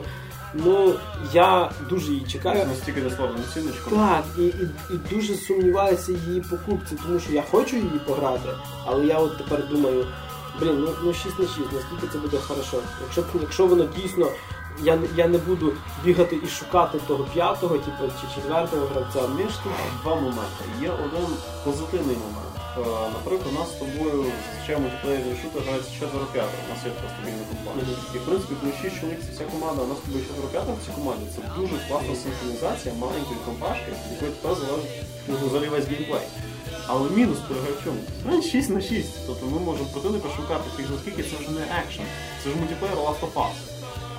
Ну, я дуже її чекаю. Настільки заслабленим ціночку. Так, і, і, і дуже сумніваюся її покупці, тому що я хочу її пограти, але я от тепер думаю, блін, ну, ну 6 на 6, наскільки це буде хорошо. Якщо, якщо воно дійсно, я, не- я не буду бігати і шукати того п'ятого, типу, чи четвертого гравця. Між тут два моменти. Є один позитивний момент. Е, Наприклад, у нас з тобою зазвичай мультиплеєрні шутер грається четверо п'ятеро. У нас є така стабільна компанія. І в принципі, коли шість чоловік це вся команда, у нас з тобою четверо п'ятеро в цій команді. Це дуже класна синхронізація маленької компашки, від якої тепер залежить ну, взагалі весь геймплей. Але мінус полягає в чому? Це 6 на 6. Тобто ми можемо противника шукати фіг наскільки це вже не екшен. Це ж мультиплеєр Last of Us.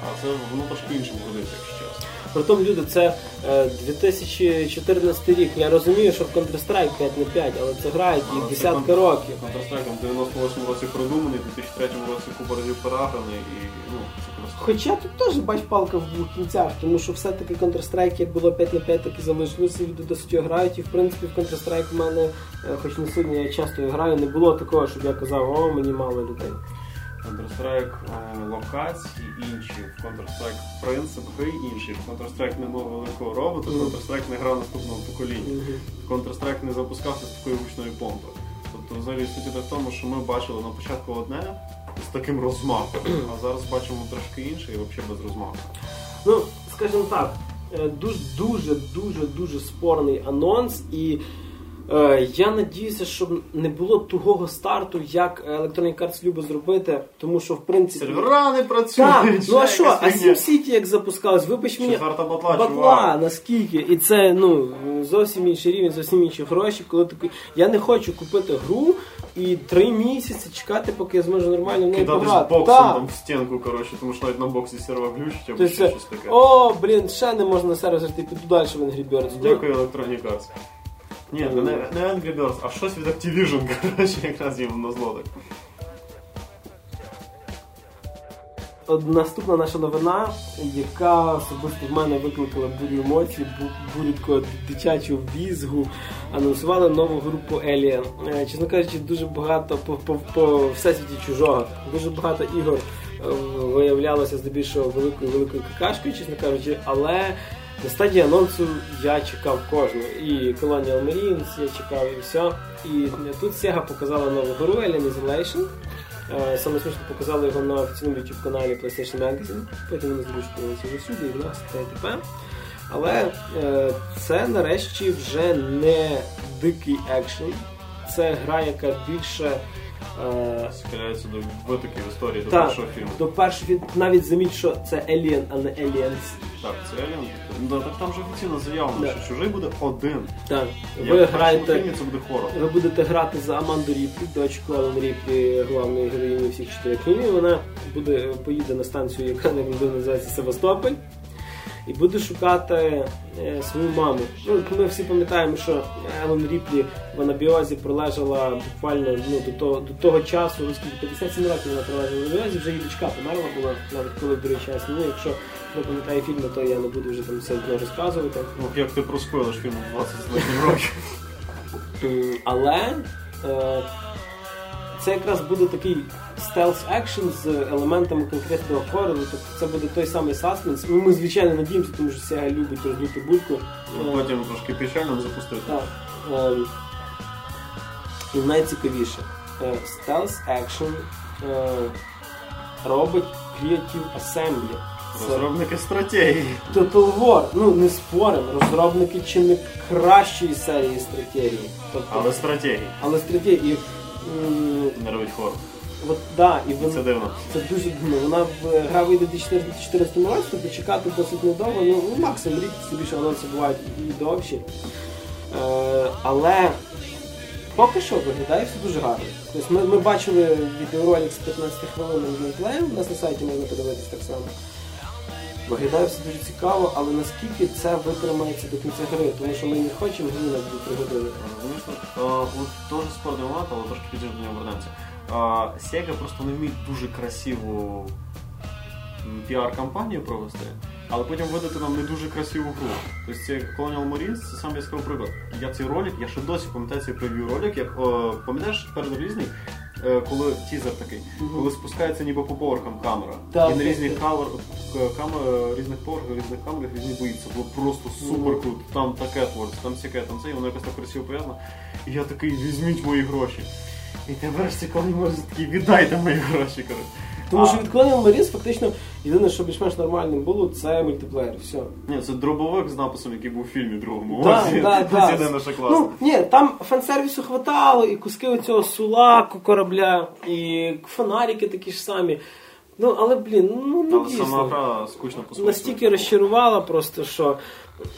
А це воно трошки іншим годиться, якщо чесно. Притом, люди, це е, 2014 рік. Я розумію, що в Counter-Strike 5 на 5, але це грають Але їх це десятки років. Counter-Strike в 98 році придуманий, в 2003 році купа разів переграний і ну, це просто. Хоча тут теж бач палка в двох кінцях, тому що все-таки Counter-Strike як було 5 на 5, так і залишилося, люди досить його грають. І в принципі в Counter-Strike в мене, е, хоч не сьогодні я часто граю, не було такого, щоб я казав, о, мені мало людей. Counter-Strike е, локації інші, в Counter-Strike принцип гри інший, в Counter-Strike не було великого робота, Мгм. Counter-Strike не грав наступного покоління. В Counter-Strike не запускався з такою гучною помпою. Тобто, взагалі суть в тому, що ми бачили на початку одне з таким розмахом, а зараз бачимо трошки інше і взагалі без розмаху. Ну, скажімо так, е, дуже дуже дуже дуже спорний анонс, і я надіюся, щоб не було тугого старту, як Electronic Arts любить зробити, тому що в принципі. Сервера не працюють! Так, ну а що, а. SimCity як запускалось, вибач мені. Батла, Батла, наскільки? І це ну зовсім інший рівень, зовсім інші гроші. Коли такий. Я не хочу купити гру і три місяці чекати, поки я зможу нормально в неї Кидатись пограти. боксом Так. там в стінку, коротше, тому що навіть на боксі сервер глючить або ще щось таке. О, блін, ще не можна на сервер зайти, піду далі в Angry Birds. Дякую Electronic Arts. Ні, не, не Angry Birds, а щось від Activision, коротше, якраз їм на зло так. Наступна наша новина, яка особисто в мене викликала бурю емоцій, бу- бурю такого дитячого візгу, анонсували нову групу Alien. Е, Чесно кажучи, дуже багато по, по, по всесвіті чужого, дуже багато ігор е, виявлялося здебільшого великою великою какашкою, чесно кажучи, але на стадії анонсу я чекав кожну. І Colonial Marines я чекав і все. І тут Sega показала нову гру Alien Isolation. Е, Саме смішно показали його на офіційному youtube каналі PlayStation Magazine. Потім вони зручувалися всюди, і в нас та т.п. Але е, це нарешті вже не дикий екшен. Це гра, яка більше Схиляється до витоків історії до так, першого фільму. до першого фільму. Навіть заміть, що це Alien, а не Aliens. Так, це Alien. Да, так там же офіційно заявлено, Да. що чужий буде один. Так, Як ви граєте. фільмі це буде хорор. Ви будете грати за Аманду Ріплі, дочку Алан Ріплі, головної героїні всіх чотирьох фільмів. Вона буде поїде на станцію, яка як буде називається Севастополь, і буде шукати е, свою маму. Ну, ми всі пам'ятаємо, що Елен Ріплі в анабіозі пролежала буквально ну, до, того, до того часу, ну, скільки 57 років вона пролежала в анабіозі, вже її дочка померла була, навіть коли другий час. Ну, якщо хто пам'ятає фільми, то я не буду вже там все одно розказувати. Ну, як ти проспойлиш фільм 20 років. Але е, це якраз буде такий стелс екшн з елементами конкретного хорору. Тобто це буде той самий саспенс. Ну, ми звичайно надіємося, тому що Сега любить роздути будку. Ну, Е, Потім трошки печально запустити. так. Ем, І найцікавіше. Стелс екшн робить Creative Assembly. Розробники стратегії. Total War. Ну не спорим, розробники чи не кращої серії стратегії. Тобто, Але стратегії. але стратегії. М, Не робить хорор. От да, і вона Це дивно. це дуже дивно. Вона в гра вийде в 2014 році, тобто чекати досить недовго. Ну, ну максимум рік собі що анонси бувають і довші. Е, але поки що виглядає все дуже гарно. Тобто ми, ми бачили відеоролик з 15 хвилинним геймплеєм, у нас на сайті можна подивитися так само. Виглядає все дуже цікаво, але наскільки це витримається до кінця гри, тому що ми не хочемо гри на 2-3 години. Розумієш, ну, е, теж спорний момент, але трошки пізніше до нього вернемося. Sega просто не вміє дуже красиву піар-кампанію провести, але потім видати нам не дуже красиву гру. Тобто це Colonial Marines, це саме яскравий приклад. Я цей ролик, я ще досі пам'ятаю цей прев'ю ролик, як пам'ятаєш перед різний, коли тізер такий, коли спускається ніби по поверхам камера. Так, і на різних кавер, камер, камер, різних поверхах, різних камерах різні бої. Це було просто супер круто. Там таке твориться, там сяке, там це, і воно якось так красиво пов'язано. І я такий, візьміть мої гроші. І ти ж коли може такий, віддайте мої гроші, коротше. Тому що від Colonial Marines фактично єдине, що більш-менш нормальним було, це мультиплеєр. Все. Ні, це дробовик з написом, який був у фільмі другому. Да, Ось, да, це да. єдине, що класно. Ну, ні, там фан-сервісу хватало, і куски оцього сулаку корабля, і фонарики такі ж самі. Ну, але, блін, ну не Але сама гра скучно по Настільки розчарувала просто, що.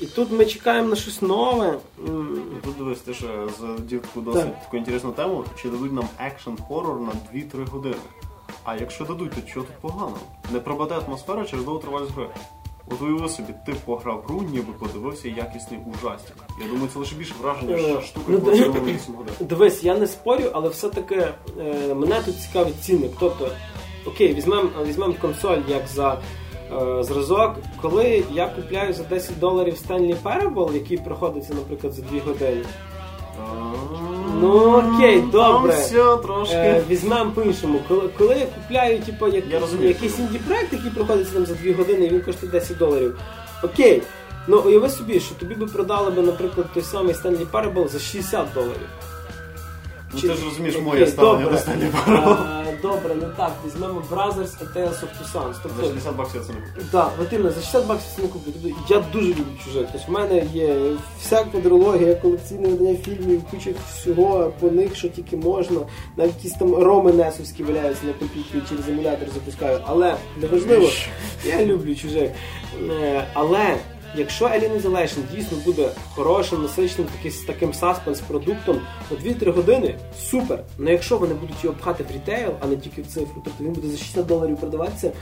І тут ми чекаємо на щось нове. М, І тут дивись, ти ще задів таку досить Так. таку інтересну тему, чи дадуть нам екшн-хорор на 2-3 години. А якщо дадуть, то що тут погано? Не пропаде атмосфера через довгу тривалість гри. От уяви собі, ти пограв гру, ніби подивився якісний ужастик. Я думаю, це лише більше враження, Е, що штука ну, яку 8 годин. Дивись, я не спорю, але все-таки е, мене тут цікавить цінник. Тобто, окей, візьмемо візьмем консоль як за е, зразок. Коли я купляю за 10 доларів Stanley Parable, який проходиться, наприклад, за 2 години. Ну, окей, добре. Там все трошки. Е, візьмемо по-іншому. Коли, коли я купляю типу, як, Я розумію, якийсь інді-проект, який проходиться там за 2 години, і він коштує 10 доларів. Окей. Ну уяви собі, що тобі би продали би, наприклад, той самий Stanley Parable за 60 доларів. Ну Чи- ти ж розумієш Окей, моє ставлення добре. до Stanley Parable. Добре, не так. Візьмемо Brothers A Tales of Two Sons. За Тобто, 60 баксів я це не куплю. так, от іменно, за 60 баксів це не куплю. Тобто, я дуже люблю чужих. Тобто, в мене є вся квадрологія, колекційне видання фільмів, куча всього по них, що тільки можна. Навіть якісь там роми несовські валяються на комп'ютері через емулятор запускаю. Але неважливо, я люблю чужих. Е, Але якщо Alien Isolation дійсно буде хорошим, насиченим таким саспенс-продуктом на 2-3 години, супер. Але якщо вони будуть його пхати в рітейл, а не тільки в цифру, тобто він буде за 60 доларів продаватися,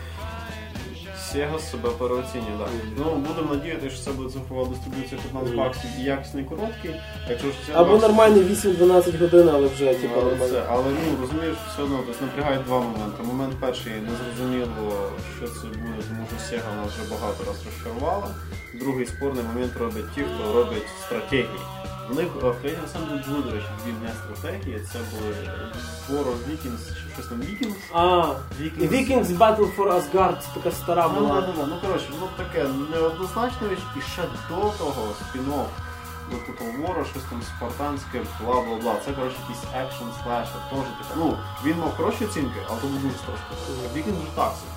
Sega себе переоцінює, так. Ну, будемо надіятися, що це буде цифрова дистриб'юція 15 Мгм. баксів і якісний короткий. Якщо 60 або баксів, нормальний 8-12 годин, але вже типу але, це, але ну, розумієш, все одно тобто, напрягають два моменти. Момент перший незрозуміло, що це буде, тому що Sega нас вже багато раз розчарувала. Другий спорний момент роблять ті, хто роблять стратегії. В них е, в країні Assembly були, до речі, дві не стратегії. Це були War of Vikings, щось там Vikings. А, Vikings. Vikings Battle for Asgard, це така стара Ну, да, була. да, да. ну коротше, воно таке неоднозначна річ, і ще до того спін-офф, до типу Вора, щось там спартанське, бла бла бла. Це коротше якийсь екшн слешер, теж таке. Ну, він мав хороші оцінки, але то був дуже страшно. Вікінг вже так собі.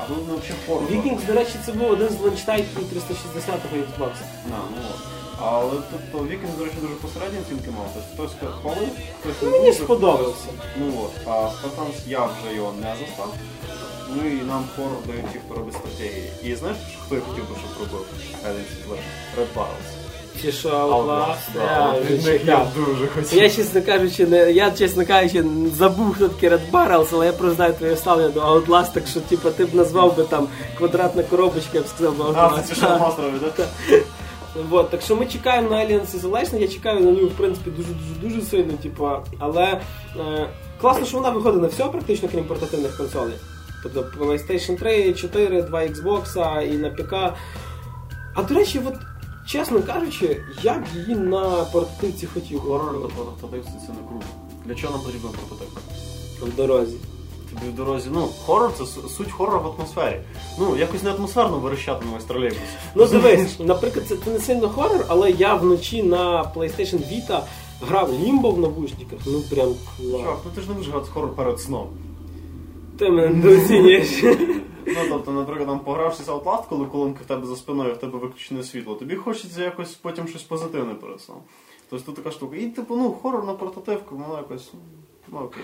А тут не взагалі хорор. Vikings, до речі, це був один з launch title ів 360-го Xbox. На, ну, от. Але тобто Вікінг, до речі, дуже посередні оцінки мав. Тобто хтось хвалив, хтось не Мені дуже, сподобався. Ну от, а Spartans я вже його не застав. Ну і нам хорор дають ті, хто робить стратегії. І знаєш, хто я хотів би, щоб робив. Чи що Outlast, Outlast, да, я дуже хотів. Я, чесно кажучи, не я, чесно кажучи, забув, хто такий Red Barrels, але я просто знаю твоє ставлення до Outlast, так що типу, ти б назвав би там квадратна коробочка, я б сказав би А, Outlast. це на острові, так? Вот, так що ми чекаємо на Aliens Isolation, я чекаю на нього, в принципі, дуже-дуже дуже сильно, типу, але е, класно, що вона виходить на все, практично, крім портативних консолей. Тобто PlayStation 3, 4, 2 Xbox і на ПК. А до речі, от, чесно кажучи, я б її на портативці хотів Хорор до прототипу це не круто. Для чого нам потрібен прототип? в дорозі. Тобі в дорозі. Ну, хорор це суть хорора в атмосфері. Ну, якось не атмосферно верещати на тролейбусі. Ну дивись, наприклад, це, це не сильно хорор, але я вночі на PlayStation Vita грав Limbo в навушниках. Ну прям клас. Чувак, ну ти ж не будеш грати хорор перед сном. Ти мене недооцінюєш. Ну, тобто, наприклад, там погравшись Outlast, коли колонки в тебе за спиною, в тебе виключене світло, тобі хочеться якось потім щось позитивне перед сном. Тобто тут така штука. І типу, ну, хорор на портативку, ну якось. Ну окей.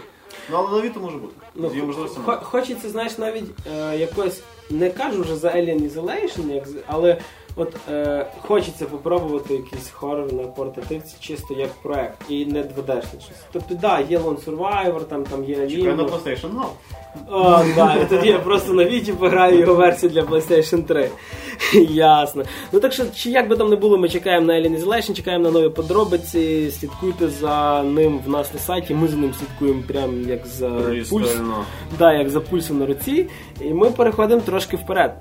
Ну але нові то може бути. Ну, З її можливостями. хо- хочеться, знаєш, навіть е, якось не кажу вже за Alien Isolation, як, з- але от е, хочеться попробувати якийсь хорор на портативці чисто як проект і не 2D щось. Тобто, да, є Lone Survivor, там, там є Чекай на PlayStation Now. О, да, і тоді я просто на Віті пограю його версію для PlayStation 3. Ясно. Ну так що, чи як би там не було, ми чекаємо на Alien Isolation, чекаємо на нові подробиці, слідкуйте за ним в нас на сайті, ми за ним слідкуємо прям як за пульс. Да, як за пульсом на руці. І ми переходимо трошки вперед.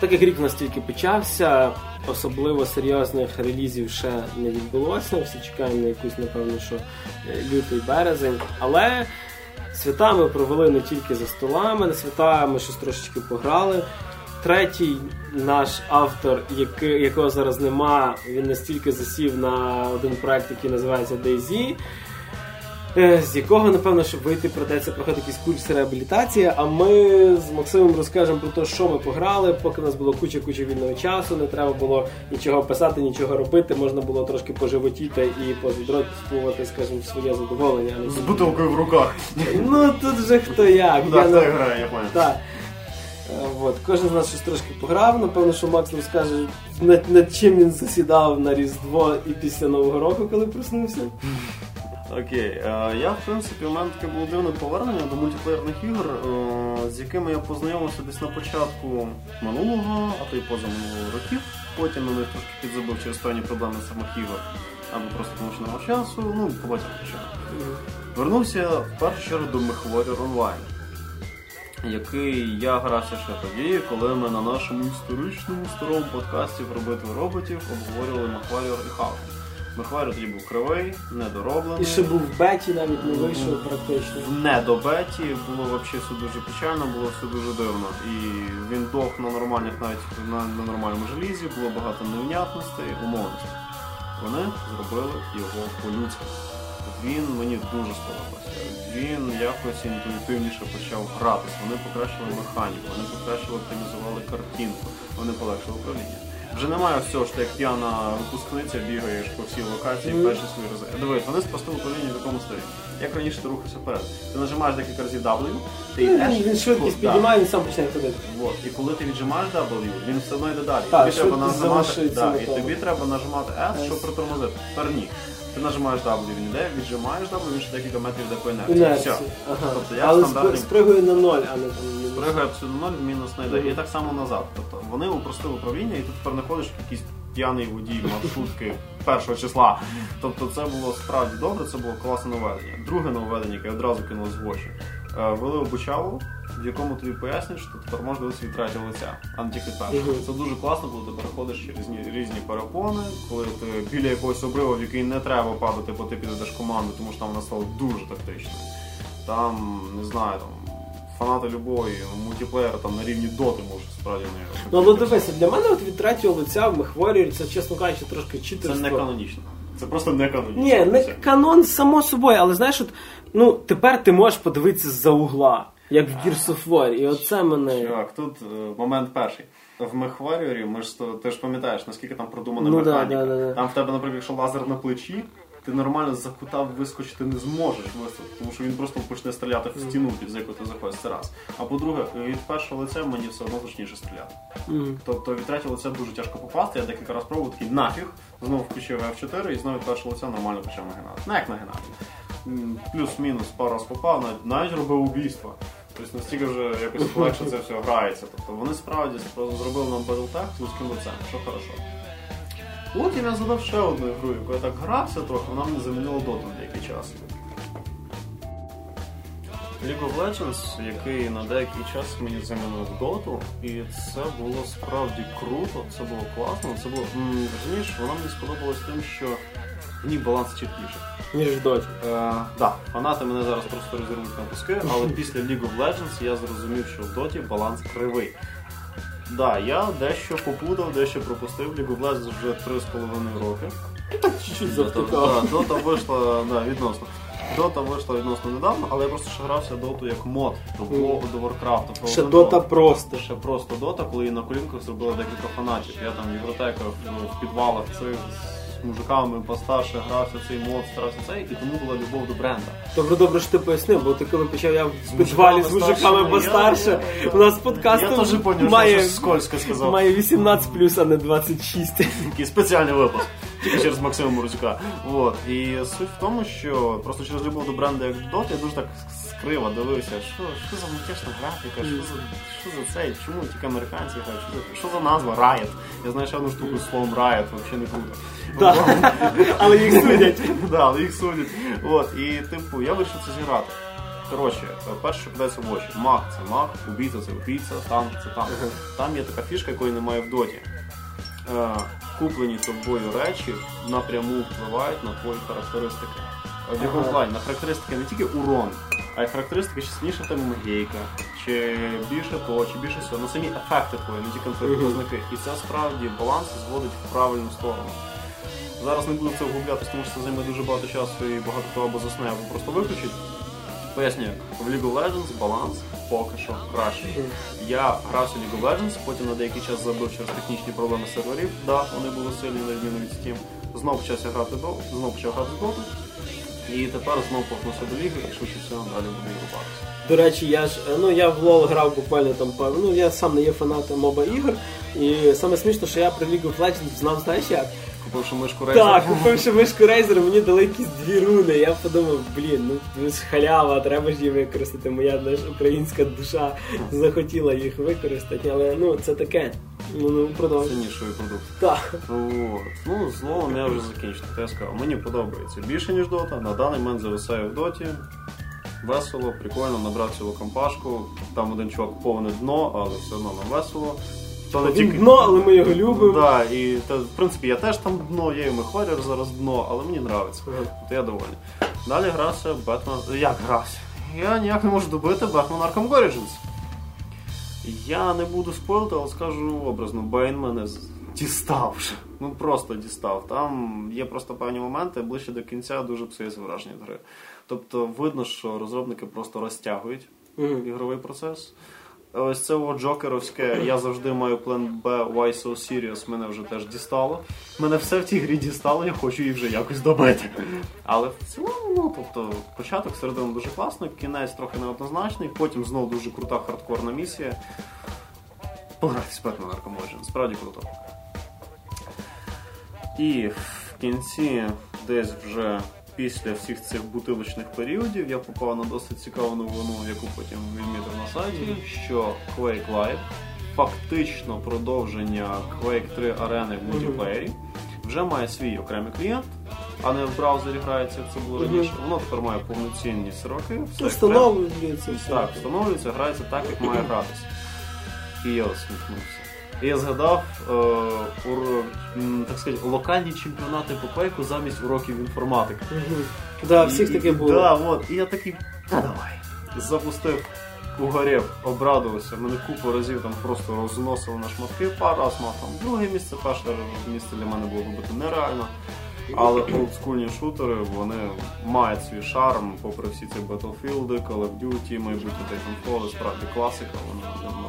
Так як рік у почався, особливо серйозних релізів ще не відбулося. Всі чекаємо на якусь, напевно, що е, лютий березень. Але свята ми провели не тільки за столами, на свята ми щось трошечки пограли. Третій наш автор, який, якого зараз нема, він настільки засів на один проект, який називається DayZ. Е, з якого, напевно, щоб вийти, придеться проходити якийсь курс реабілітації. А ми з Максимом розкажемо про те, що ми пограли, поки у нас було куча-куча вільного часу, не треба було нічого писати, нічого робити, можна було трошки поживотіти і поздротствувати, скажімо, своє задоволення. З бутилкою в руках. Ну тут вже хто як. Да, Я хто не- грає, я пам'ятаю. так. Е, От, кожен з нас щось трошки пограв. Напевно, що Макс розкаже, над, над чим він засідав на Різдво і після Нового року, коли проснувся. Окей, е, я в принципі у мене таке було дивне повернення до мультиплеєрних ігор, е, з якими я познайомився десь на початку минулого, а то й позаминулого років. Потім на них трошки підзабив через певні проблеми самих ігор. Або просто тому, що не мав часу, ну, по багатьом. Вернувся в першу чергу до MechWarrior Online, який я грався ще тоді, коли ми на нашому історичному старому подкасті про битву роботів обговорювали MechWarrior і Half. MechWarrior тоді був кривий, недороблений. І ще був в беті, навіть не вийшов практично. В недобеті було взагалі все дуже печально, було все дуже дивно. І він дох на нормальних, навіть на, на нормальному желізі, було багато невнятностей, умовностей. Вони зробили його по-людськи. Він мені дуже сподобався. Він якось інтуїтивніше почав гратись. Вони покращили механіку, вони покращили оптимізували картинку, вони полегшили управління. Вже немає всього, що ти як п'яна випускниця бігаєш по всій локації Мгм. перші свої рази. Дивись, вони спростили управління в якому стилі. Як раніше ти рухався вперед. Ти нажимаєш декілька разів W, ти Ну, йдеш. Він, він швидкість піднімає, він сам починає ходити. Вот. І коли ти віджимаєш W, він все одно йде далі. Так, тобі треба нажимати, да, і тобі треба нажимати S, щоб S. притормозити. Тепер ні. Ти нажимаєш W, він йде, віджимаєш W, він ще декілька метрів йде по інерції. Все. Ага. Тобто я Але стандартний- спригує на ноль, а не там. Пригає 0, мінус не йде. І так само назад. Тобто вони упростили управління, і ти тепер не ходиш в якийсь п'яний водій маршрутки першого числа. Тобто це було справді добре, це було класне нововведення. Друге нововведення, яке одразу кинулось в очі. Е, Ввели обучалу, в якому тобі пояснюють, що ти тепер можеш дивитися від третього лиця, а не тільки першого. Це дуже класно, коли ти переходиш через різні, перепони, коли ти біля якогось обриву, в який не треба падати, бо ти підеш команду, тому що там вона стала дуже тактичною. Там, не знаю, там фанати любої мультиплеєра там на рівні доти можуть справді не Ну але дивися, для мене от від третього лиця в Мехворі це, чесно кажучи, трошки Це не канонічно. Це просто не канонічно. Ні, не канон само собою, але знаєш, от, ну тепер ти можеш подивитися з-за угла, як в Gears of War, і оце мене. Чувак, тут е, момент перший. в Мехваріорі, ми ж то- ти ж пам'ятаєш, наскільки там продумана Ну, механіка. да, да, да. Там в тебе, наприклад, якщо лазер на плечі, ти нормально за кута вискочити не зможеш тому що він просто почне стріляти в стіну, під яку ти заходиш. Це раз. А по-друге, від першого лиця мені все одно зручніше стріляти. Мгм. Тобто від третього лиця дуже тяжко попасти, я декілька разів пробував такий нафіг, знову включив F4 і знову від першого лиця нормально почав нагинати. Ну як нагинати? Плюс-мінус пару раз попав, навіть, навіть робив убійство. Тобто настільки вже якось легше це все грається. Тобто вони справді зробили нам Battletech з вузьким лицем, що хорошо. Потім я задав ще одну гру, яку я так грався трохи, вона мені замінила доту на деякий час. League of Legends, який на деякий час мені замінив доту, і це було справді круто, це було класно, це було. Розумієш, вона мені сподобалась тим, що в ній баланс чіткіший. Ніж в доті. Е, да, фанати мене зараз просто розірвуть на куски, але після League of Legends я зрозумів, що в доті баланс кривий. Да, я дещо попутав, дещо пропустив. League of Legends вже 3,5 роки. Так чуть-чуть завтикав. да, Дота вийшла да, відносно. Дота вийшла відносно недавно, але я просто ще грався доту як мод до блогу, до Варкрафту. про Ще дота просто. Ще просто дота, коли її на колінках зробили декілька фанатів. Я там в євротеках, ну, в підвалах цих з мужиками постарше грався цей мод, старався цей, і тому була любов до бренда. Добре, добре, що ти пояснив, бо ти коли почав я в підвалі з мужиками постарше, у нас подкаст Я теж поняв, що має, щось скользко сказав. має 18 плюс, а не 26. Такий спеціальний випуск. Тільки через Максима Морозюка. Вот. І суть в тому, що просто через любов до бренду як Dota я дуже так скриво дивився, що, що за мультяшна графіка, що за, що за цей, чому тільки американці грають, що за, що за назва Riot. Я знаю ще одну штуку з словом Riot, взагалі не круто. Але їх судять. Да, але їх судять. От, і типу, я вирішив це зіграти. Коротше, перше, що кидається в очі. Маг це маг, убійця це убійця, танк це танк. Там є така фішка, якої немає в доті. Е, куплені тобою речі напряму впливають на твої характеристики. Е, В якому плані? На характеристики не тільки урон, а й характеристики, чи сильніша в магійка, чи більше то, чи більше всього. На самі ефекти твої, не тільки твої показники. І це справді баланс зводить в правильну сторону. Зараз не буду це вглублятися, тому що це займе дуже багато часу і багато хто або засне, або просто виключить. Пояснюю, в League of Legends баланс поки що кращий. Я грався в League of Legends, потім на деякий час забив через технічні проблеми серверів. Да, вони були сильні на відміну від Steam. Знову почався грати до, знову почав грати Dota. І тепер знову повернувся до ліги і швидше всього далі буду рубатися. До речі, я ж е, ну я в LoL грав буквально там. Ну я сам не є фанатом моба ігор. І саме смішно, що я при League of Legends знав, знаєш як? Купивши мишку Так, купивши мишку Razer, мені дали якісь дві руни. Я подумав, блін, ну ж халява, треба ж її використати. Моя знаєш, українська душа захотіла їх використати, але ну це таке. Ну, ну продовжуй. Цінніший продукт. Так. От. Ну, з лолом я вже закінчив. Я сказав, мені подобається більше, ніж дота. На даний момент зависаю в доті. Весело, прикольно, набрав цілу компашку. Там один чувак повне дно, але все одно нам весело. То не Він дно, але ми його любимо. Да, і та, в принципі я теж там дно, я і Мехваріор зараз дно, але мені подобається. Ага. Я довольний. Далі грався Бетмен. Як грався? Я ніяк не можу добити Batman Arkham Origins. Я не буду спойлити, але скажу образно, Бейн мене дістав вже. Ну просто дістав. Там є просто певні моменти, ближче до кінця дуже псується враження від гри. Тобто видно, що розробники просто розтягують mm. ігровий процес. Ось це о, джокеровське, я завжди маю план Б, why so serious, мене вже теж дістало. Мене все в тій грі дістало, я хочу її вже якось добити. Але в цілому, ну, тобто, початок середину дуже класно, кінець трохи неоднозначний, потім знову дуже крута хардкорна місія. Погратись в Batman Arkham Origins, справді круто. І в кінці, десь вже після всіх цих бутилочних періодів, я попав на досить цікаву новину, яку потім відмітив на сайті, що Quake Live, фактично продовження Quake 3 арени в мультиплеєрі, вже має свій окремий клієнт, а не в браузері грається, як це було раніше. Воно тепер має повноцінні сроки. все. Встановлюється. Так, встановлюється, грається так, як має гратися. І я усміхнувся. І я згадав, е, ур, так сказати, локальні чемпіонати по квейку замість уроків інформатики. Мгм. Да, всіх І- таке було. Да, от. І я такий, та давай. Запустив угорів, обрадувався. Мене купу разів там просто розносили на шматки, пару раз мав там друге місце, перше місце для мене було вибити нереально. Але олдскульні шутери вони мають свій шарм, попри всі ці Battlefield, Call of Duty, майбутні Titanfall, справді класика, вона вона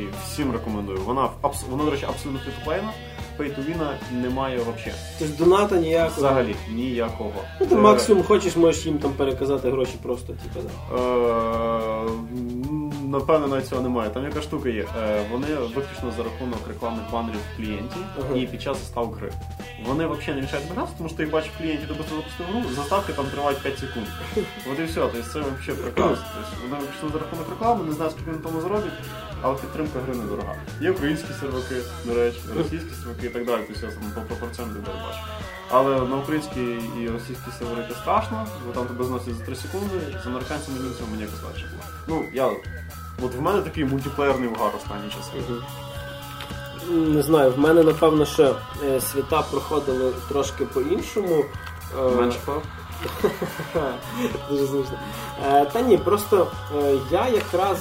І всім рекомендую. Вона вона, до речі, абсолютно фрі-то-плейна, пейтовіна немає взагалі. Тобто доната ніякого. Взагалі ніякого. Ну, ти максимум хочеш, можеш їм там переказати гроші просто, типу, да. Е, Напевно, навіть цього немає. Там яка штука є. Е, Вони виключно за рахунок рекламних банерів в клієнті і під час заставок гри. Вони взагалі не мішають грати, тому що ти їх бачиш в клієнті, ти просто запустив гру, заставки там тривають 5 секунд. От і все. Тобто це взагалі прекрасно. Тобто вони виключно за рахунок реклами, не знаю, скільки вони тому зароблять, але підтримка гри недорога. Є українські серваки, до речі, російські серваки і так далі. Тобто я там по пропорціям де бачу. Але на українські і російські сервери це страшно, бо там тебе зносять за 3 секунди, з американцями німцями мені якось легше було. Ну, я. От в мене такий мультиплеєрний угар останні часи. Не знаю, в мене напевно, що е, свята проходили трошки по-іншому. Е, пав. Дуже смішно. Е, та ні, просто я якраз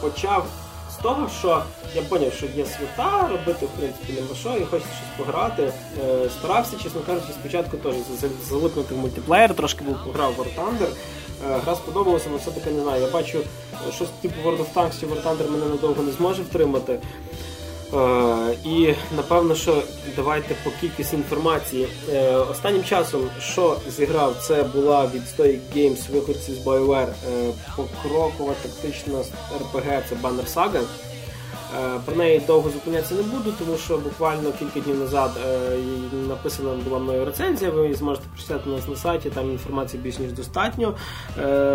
почав з того, що я зрозумів, що є свята, робити в принципі нема що, і хочеться щось пограти. Старався, чесно кажучи, спочатку теж за- за- залипнути в мультиплеєр, трошки був пограв в War Thunder. Гра сподобалася, але все-таки не знаю. Я бачу, щось типу World of Tanks чи War Thunder мене надовго не зможе втримати. Е, і напевно, що давайте по кількості інформації. Е, останнім часом, що зіграв, це була від Stoic Games виходці з BioWare е, покрокова тактична RPG, це Banner Saga. Про неї довго зупинятися не буду, тому що буквально кілька днів назад написана була мною рецензія. Ви її зможете прочитати у нас на сайті. Там інформації більш ніж достатньо.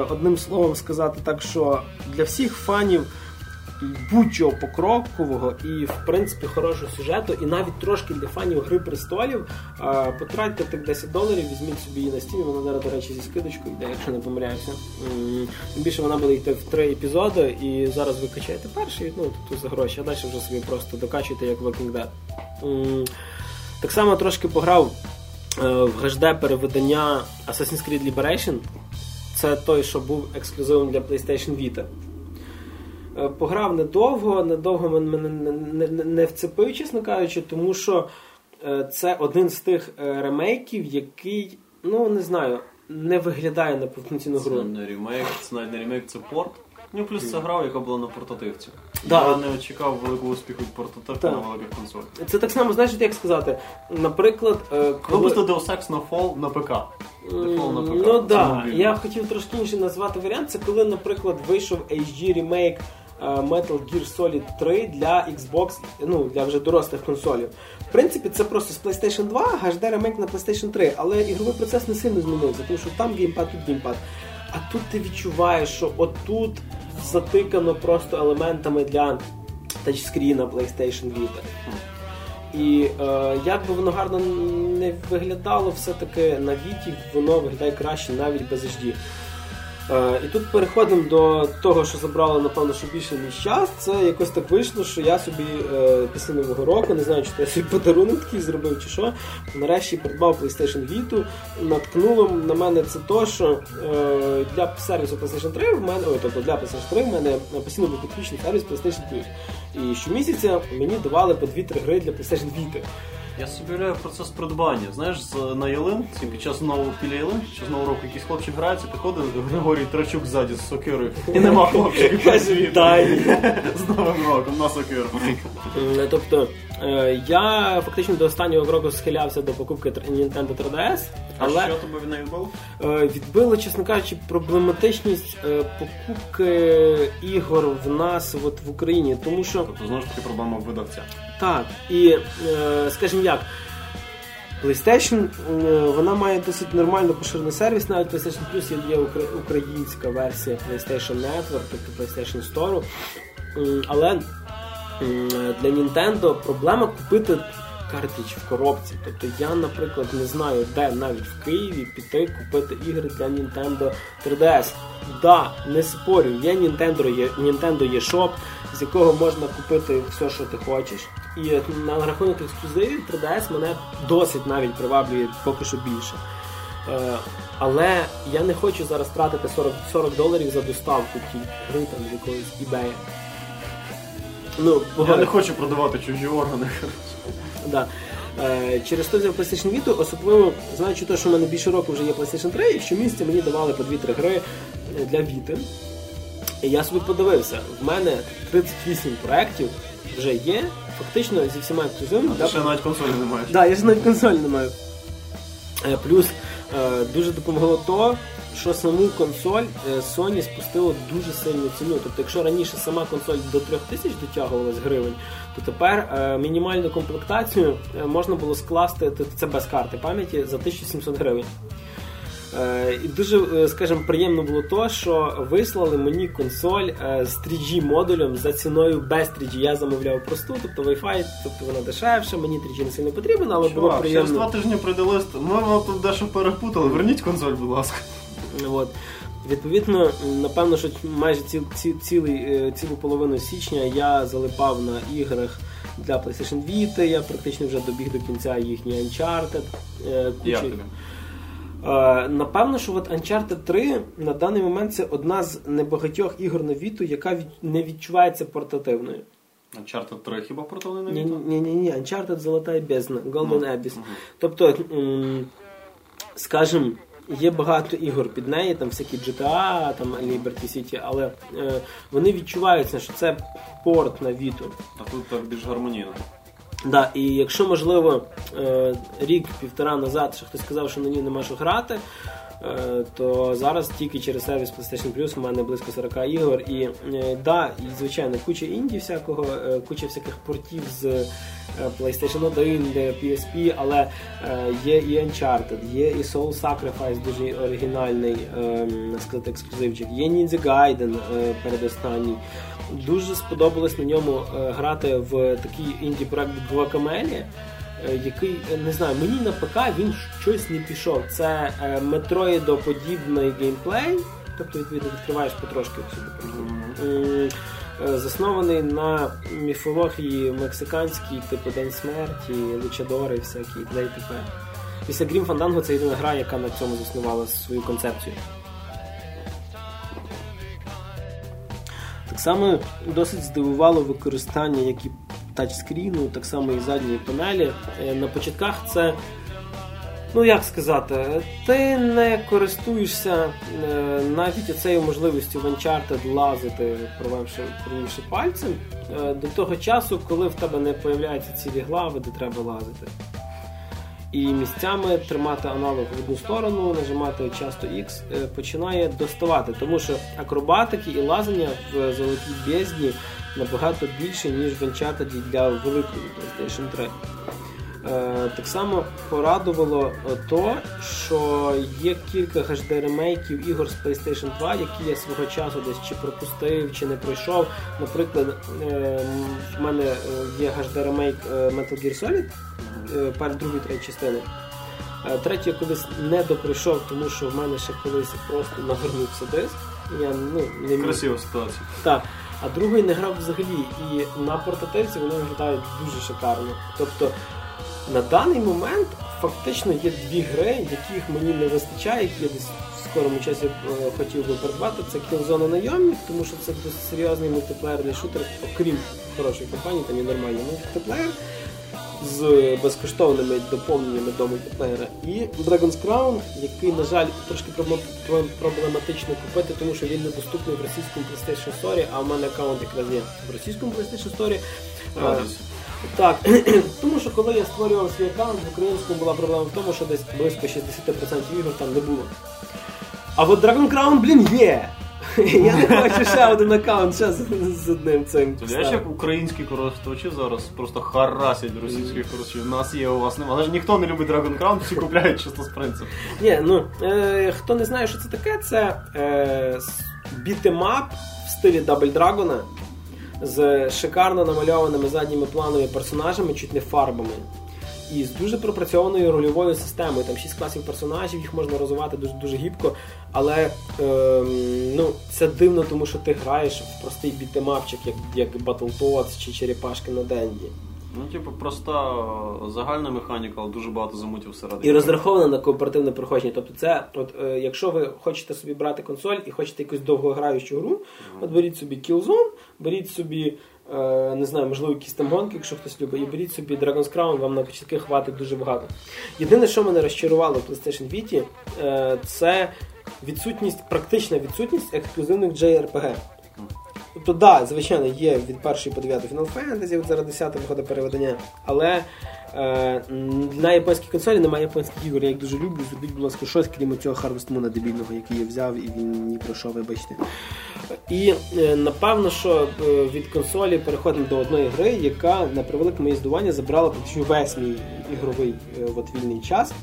Одним словом сказати так, що для всіх фанів будь-чого покрокового і, в принципі, хорошого сюжету, і навіть трошки для фанів Гри престолів. Потратьте тих 10 доларів, візьміть собі її на стімі, вона зараз, до речі, зі скидочкою йде, якщо не помиляюся. Тим більше вона буде йти в три епізоди, і зараз ви качаєте перший, ну тобто за гроші, а далі вже собі просто докачуєте як Walking Dead. Так само трошки пограв е, в HD переведення Assassin's Creed Liberation. Це той, що був ексклюзивом для PlayStation Vita. Е, Пограв недовго, недовго мен- мене не, не, не, вцепив, чесно кажучи, тому що е, це один з тих е, ремейків, який, ну не знаю, не виглядає на повноцінну гру. Це не ремейк, це навіть не ремейк, це порт. Ну, плюс це гра, яка була на портативці. Да. Я не очікав великого успіху від портативки Так. на великих консолях. Це так само, знаєш, як сказати. Наприклад, коли... Випусти Deus Ex на Fall на ПК. Default на ПК. Ну Це да, я хотів трошки інше назвати варіант. Це коли, наприклад, вийшов HD ремейк Metal Gear Solid 3 для Xbox, ну для вже дорослих консолів. В принципі, це просто з PlayStation 2, HD ремейк на PlayStation 3, але ігровий процес не сильно змінився, тому що там геймпад, тут геймпад. А тут ти відчуваєш, що отут затикано просто елементами для тачскріна PlayStation Vita. І е, як би воно гарно не виглядало, все-таки на Віті воно виглядає краще навіть без HD. Е, і тут переходимо до того, що забрало, напевно, що більше ніж час. Це якось так вийшло, що я собі е, після нового року, не знаю, чи то я собі подарунок такий зробив чи що. Нарешті придбав PlayStation Vita. Наткнуло на мене це то, що е, для сервісу PlayStation 3 в мене, ой, тобто для PlayStation 3 в мене постійно був підключений сервіс PlayStation Plus. І щомісяця мені давали по 2-3 гри для PlayStation Vita. Я собі уявляю процес придбання. Знаєш, з- на ялинці під час нового біля ялинки, під час нового року якийсь хлопчик грається, приходить Григорій Трачук ззаді з сокирою. І нема хлопчика. «Вітаю». З Новим роком на сокиру. Е, Тобто я фактично до останнього року схилявся до покупки Nintendo 3DS, А що тобі від неї було? е, відбило, чесно кажучи, проблематичність е, покупки ігор в нас от в Україні, тому що Тобто, знову ж таки, проблема видавця. так, і е, скажімо як. PlayStation е, вона має досить нормально поширений сервіс, навіть PlayStation Plus є українська версія PlayStation Network, тобто PlayStation Store. Але для Nintendo проблема купити картридж в коробці. Тобто я, наприклад, не знаю, де навіть в Києві піти купити ігри для Nintendo 3DS. Да, не спорю, є Nintendo, є Nintendo є з якого можна купити все, що ти хочеш. І на рахунок ексклюзивів 3DS мене досить навіть приваблює поки що більше. Е, але я не хочу зараз тратити 40, 40 доларів за доставку тільки гри там з якогось eBay. Ну, Я не хочу продавати чужі органи. Да. Е, через то взяв PlayStation Vita, особливо знаючи те, що в мене більше року вже є PlayStation 3, і щомісяця мені давали по 2-3 гри е, для Vita. І я собі подивився, в мене 38 проєктів вже є, фактично зі всіма ексклюзивами. Ти ще навіть консолі не маєш. Так, да, я ж навіть консоль не маю. Е, Плюс е, дуже допомогло то, що саму консоль е, Sony спустило дуже сильну ціну. Тобто, якщо раніше сама консоль до 3000 дотягувалась гривень, то тепер е, мінімальну комплектацію е, можна було скласти, це без карти пам'яті, за 1700 гривень. І дуже, скажімо, приємно було то, що вислали мені консоль з 3G модулем за ціною без 3G. Я замовляв просту, тобто Wi-Fi, тобто вона дешевша, мені 3G не сильно потрібен, але було Чувак, через два тижні прийде лист. Ми вам тут дещо перепутали. Верніть консоль, будь ласка. От. Відповідно, напевно, що майже ціл, ці, цілий, е, цілу половину січня я залипав на іграх для PlayStation Vita, я практично вже добіг до кінця їхній Uncharted. е, тобі? Е, Напевно, що от Uncharted 3 на даний момент це одна з небагатьох ігор на Vita, яка від, не відчувається портативною. Uncharted 3 хіба портали не Ні-ні. ні, ні, Uncharted Золота і бездна, Golden Abyss. Тобто, скажімо, є багато ігор під неї, там всякі GTA, там Liberty City, але е, вони відчуваються, що це порт на Віту. А тут так більш гармонійно. Да, і якщо, можливо, е, рік-півтора назад ще хтось сказав, що на ній нема що грати, то зараз тільки через сервіс PlayStation Plus у мене близько 40 ігор. І е, да, і звичайно, куча інді всякого, е, куча всяких портів з е, PlayStation 1, де PSP, але е, є і Uncharted, є і Soul Sacrifice, дуже оригінальний, е, сказати, ексклюзивчик, є Ninja Gaiden е, передостанній. Дуже сподобалось на ньому е, грати в такий інді-проект Guacamele, е, який, е, не знаю, мені на ПК він щось не пішов. Це е, метроїдоподібний геймплей, тобто відповідно відкриваєш потрошки. М, е, Заснований на міфології мексиканській, типу День смерті, лучадори, всякі і т.п. Після Grim Fandango це єдина гра, яка на цьому заснувала свою концепцію. Так само досить здивувало використання як і тачскріну, так само і задньої панелі. Е, На початках це, ну як сказати, ти не користуєшся е, навіть цією можливістю в Uncharted лазити, провівши, провівши пальцем, е, до того часу, коли в тебе не появляються цілі глави, де треба лазити. І місцями тримати аналог в одну сторону, нажимати часто X починає доставати, тому що акробатики і лазання в золотій бездні набагато більше, ніж в для великої PlayStation 3. Е, Так само порадувало то, що є кілька HD ремейків ігор з PlayStation 2, які я свого часу десь чи пропустив, чи не пройшов. Наприклад, е, в мене е, є HD ремейк Metal Gear Solid, перед другої третьої частини. Третю я колись не доприйшов, тому що в мене ще колись просто нагорнувся диск. Я ну, не міг. Красива ситуація. Так. А другий не грав взагалі. І на портативці вони виглядають дуже шикарно. Тобто на даний момент фактично є дві гри, яких мені не вистачає, які я десь в скорому часі е, хотів би придбати. Це Killzone Найомник, тому що це досить серйозний мультиплеєрний шутер, окрім хорошої компанії, там є нормальний мультиплеєр з безкоштовними доповненнями до мультиплеєра. І Dragon's Crown, який, на жаль, трошки проблематично купити, тому що він недоступний в російському PlayStation Store, а в мене аккаунт якраз є в російському PlayStation Store. Е, так, тому що коли я створював свій аккаунт, в українському була проблема в тому, що десь близько 60% ігор там не було. А от Dragon Crown, блін, є! Я не хочу ще один аккаунт ще з, одним цим. Знаєш, як українські користувачі зараз просто харасять російських користувачів. У нас є, у вас немає. Але ж ніхто не любить Dragon Crown, всі купляють чисто з принципу. Ні, ну е, хто не знає, що це таке, це е, бітемап в стилі Double Dragon з шикарно намальованими задніми плановими персонажами, чуть не фарбами. І з дуже пропрацьованою рольовою системою. Там 6 класів персонажів, їх можна розвивати дуже дуже гібко. Але ем, ну, це дивно, тому що ти граєш в простий бітемапчик, як, як Battletoads чи Черепашки на Денді. Ну, типу, проста загальна механіка, але дуже багато замутів всередині. І розрахована на кооперативне проходження. Тобто, це, от, е, якщо ви хочете собі брати консоль і хочете якусь довгограючу гру, от беріть собі Killzone, беріть собі Е, не знаю, можливо, якісь там гонки, якщо хтось любить, і беріть собі Dragon's Crown, вам на початки хватить дуже багато. Єдине, що мене розчарувало в PlayStation Vita, е, це відсутність, практична відсутність ексклюзивних JRPG. Тобто, да, звичайно, є від першої по 9 Final Fantasy, от зараз 10 виходить переведення, але е, на японській консолі немає японських ігор, я їх дуже люблю. Зробіть, будь ласка, щось, крім цього Harvest Moon дебільного, який я взяв і він ні про що, вибачте. І е, напевно, що е, від консолі переходимо до одної гри, яка на превелике моє здування забрала весь мій ігровий е, от, вільний час.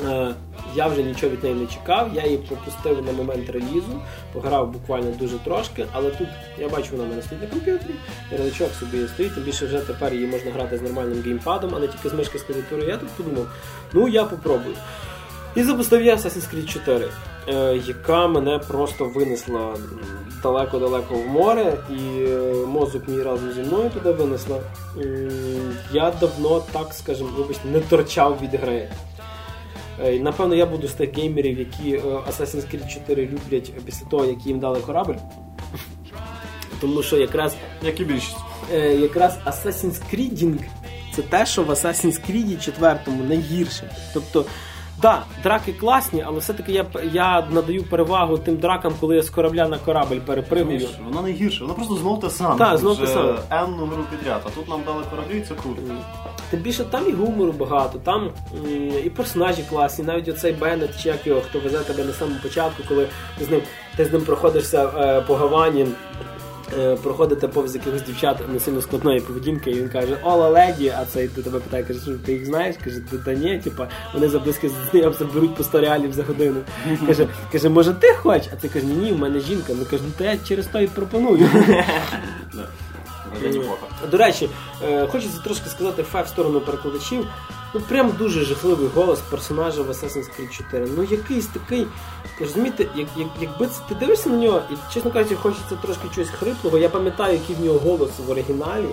Е, я вже нічого від неї не чекав, я її пропустив на момент релізу, пограв буквально дуже трошки, але тут я бачу, вона в мене стоїть на комп'ютері, ярличок собі стоїть, тим більше вже тепер її можна грати з нормальним геймпадом, а не тільки з мишки з клавіатурою. Я тут подумав, ну я попробую. І запустив я Assassin's Creed 4, е, яка мене просто винесла далеко-далеко в море, і е, мозок мій разом зі мною туди винесла. Я давно, так скажімо, вибачте, не торчав від гри. Е, напевно, я буду з тих геймерів, які Assassin's Creed 4 люблять після того, як їм дали корабль. Тому що якраз Як і більшість. якраз Assassin's Creed це те, що в Assassin's Creed 4 найгірше. Тобто да, драки класні, але все-таки я я надаю перевагу тим дракам, коли я з корабля на корабль перепригую. Вона не гірше, вона просто знов те саме. Так, знов те саме. N номеру підряд, а тут нам дали кораблі, це круто. Тим більше там і гумору багато, там і персонажі класні, навіть оцей Беннет, чи як його, хто везе тебе на самому початку, коли ти з ним ти з ним проходишся е, по Гавані, Е, проходите повз якихось дівчат не сильно складної поведінки, і він каже, Ола леді, а цей до тебе питає, каже, що ти їх знаєш? Каже, та ні, типа, вони за близько знайомства беруть по 100 реалів за годину. Каже, каже, може ти хочеш? А ти каже, ні, ні, в мене жінка. Ну каже, ну то я через то і пропоную. До речі, е, хочеться трошки сказати файв в сторону перекладачів. Ну прям дуже жахливий голос персонажа в Assassin's Creed 4. Ну якийсь такий. Розумієте, як, як, якби це ти дивишся на нього, і чесно кажучи, хочеться трошки чогось хриплого. Я пам'ятаю, який в нього голос в оригіналі.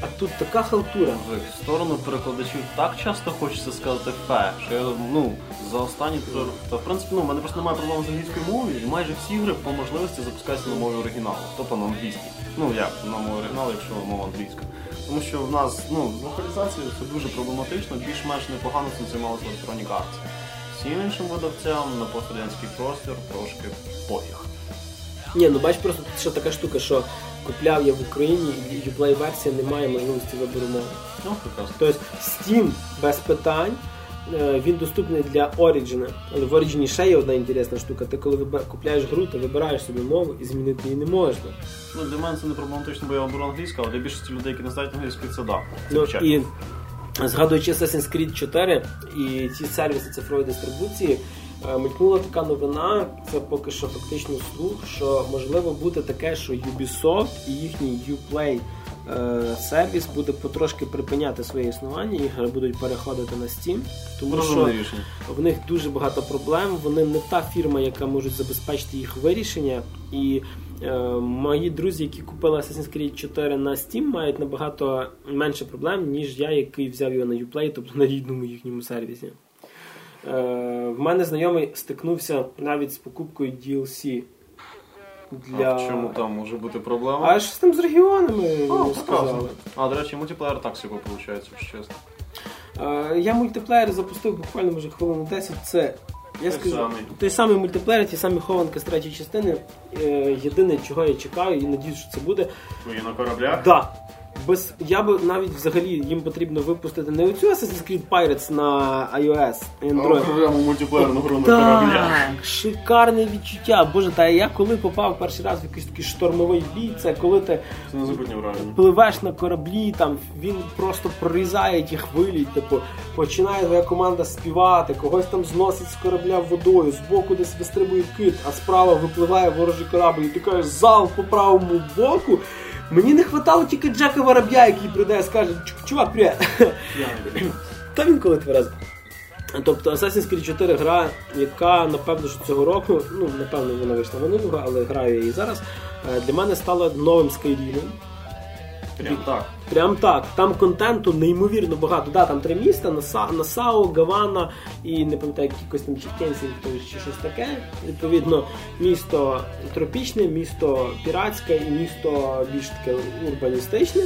А тут така халтура. В сторону перекладачів так часто хочеться сказати фе, що я ну, за останні три... Та в принципі ну, в мене просто немає проблем з англійською мовою, і майже всі ігри по можливості запускаються на мові оригіналу, тобто на англійській. Ну як на мові оригіналу, якщо мова англійська. Тому що в нас ну, з локалізацією це дуже проблематично, більш-менш непогано цим займалися Electronic Arts. Всім іншим видавцям на пострадянський простір трошки пофіг. Ні, ну бач, просто тут ще така штука, що купляв я в Україні і Uplay версія не має можливості вибору мови. Ну, прекрасно. Тобто Steam без питань. Е, він доступний для Origin. Але в Origin ще є одна інтересна штука. Ти коли купляєш гру, ти вибираєш собі мову і змінити її не можна. Ну, Для мене це не проблематично, бо я оберу англійську, але для більшості людей, які не знають англійську, це да. Це ну, і Згадуючи Assassin's Creed 4 і ці сервіси цифрової дистрибуції, мелькнула така новина, це поки що фактично слух, що можливо буде таке, що Ubisoft і їхній Uplay Е, сервіс буде потрошки припиняти своє існування, ігри будуть переходити на Steam, тому що в них дуже багато проблем. Вони не та фірма, яка може забезпечити їх вирішення. І е, мої друзі, які купили Assassin's Creed 4 на Steam, мають набагато менше проблем, ніж я, який взяв його на Uplay, тобто на рідному їхньому сервісі. Е, В мене знайомий стикнувся навіть з покупкою DLC для... А в чому там може бути проблема? А що з тим з регіонами а, сказали. А, до речі, мультиплеєр так всього виходить, якщо чесно. Я мультиплеєр запустив буквально вже хвилину 10. Це я той скажу, самий. той самий мультиплеєр, ті самі хованки з третьої частини. Е, єдине, чого я чекаю, і надіюсь, що це буде. Ви на кораблях? Да без я би навіть взагалі їм потрібно випустити не оцю Assassin's Creed Pirates на iOS і Android. А окрему мультиплеєрну гру на кораблях. Шикарне відчуття. Боже, та я коли попав перший раз в якийсь такий штормовий бій, це коли ти це пливеш на кораблі, там він просто прорізає ті хвилі, типу, починає твоя команда співати, когось там зносить з корабля водою, збоку десь вистрибує кит, а справа випливає ворожий корабль, і ти кажеш зал по правому боку. Мені не вистачало тільки Джека Вороб'я, який прийде і скаже, чувак, привіт. Та він коли тверезий. Тобто Assassin's Creed 4 гра, яка, напевно, що цього року, ну, напевно, вона вийшла минулого, але граю я її зараз, е, для мене стала новим Skyrim. Прям так. Прям так. Там контенту неймовірно багато. Да, там три міста: Наса, Насау, Гавана і не пам'ятаю, якось там чи чи щось таке. Відповідно, місто тропічне, місто піратське і місто більш таке урбаністичне.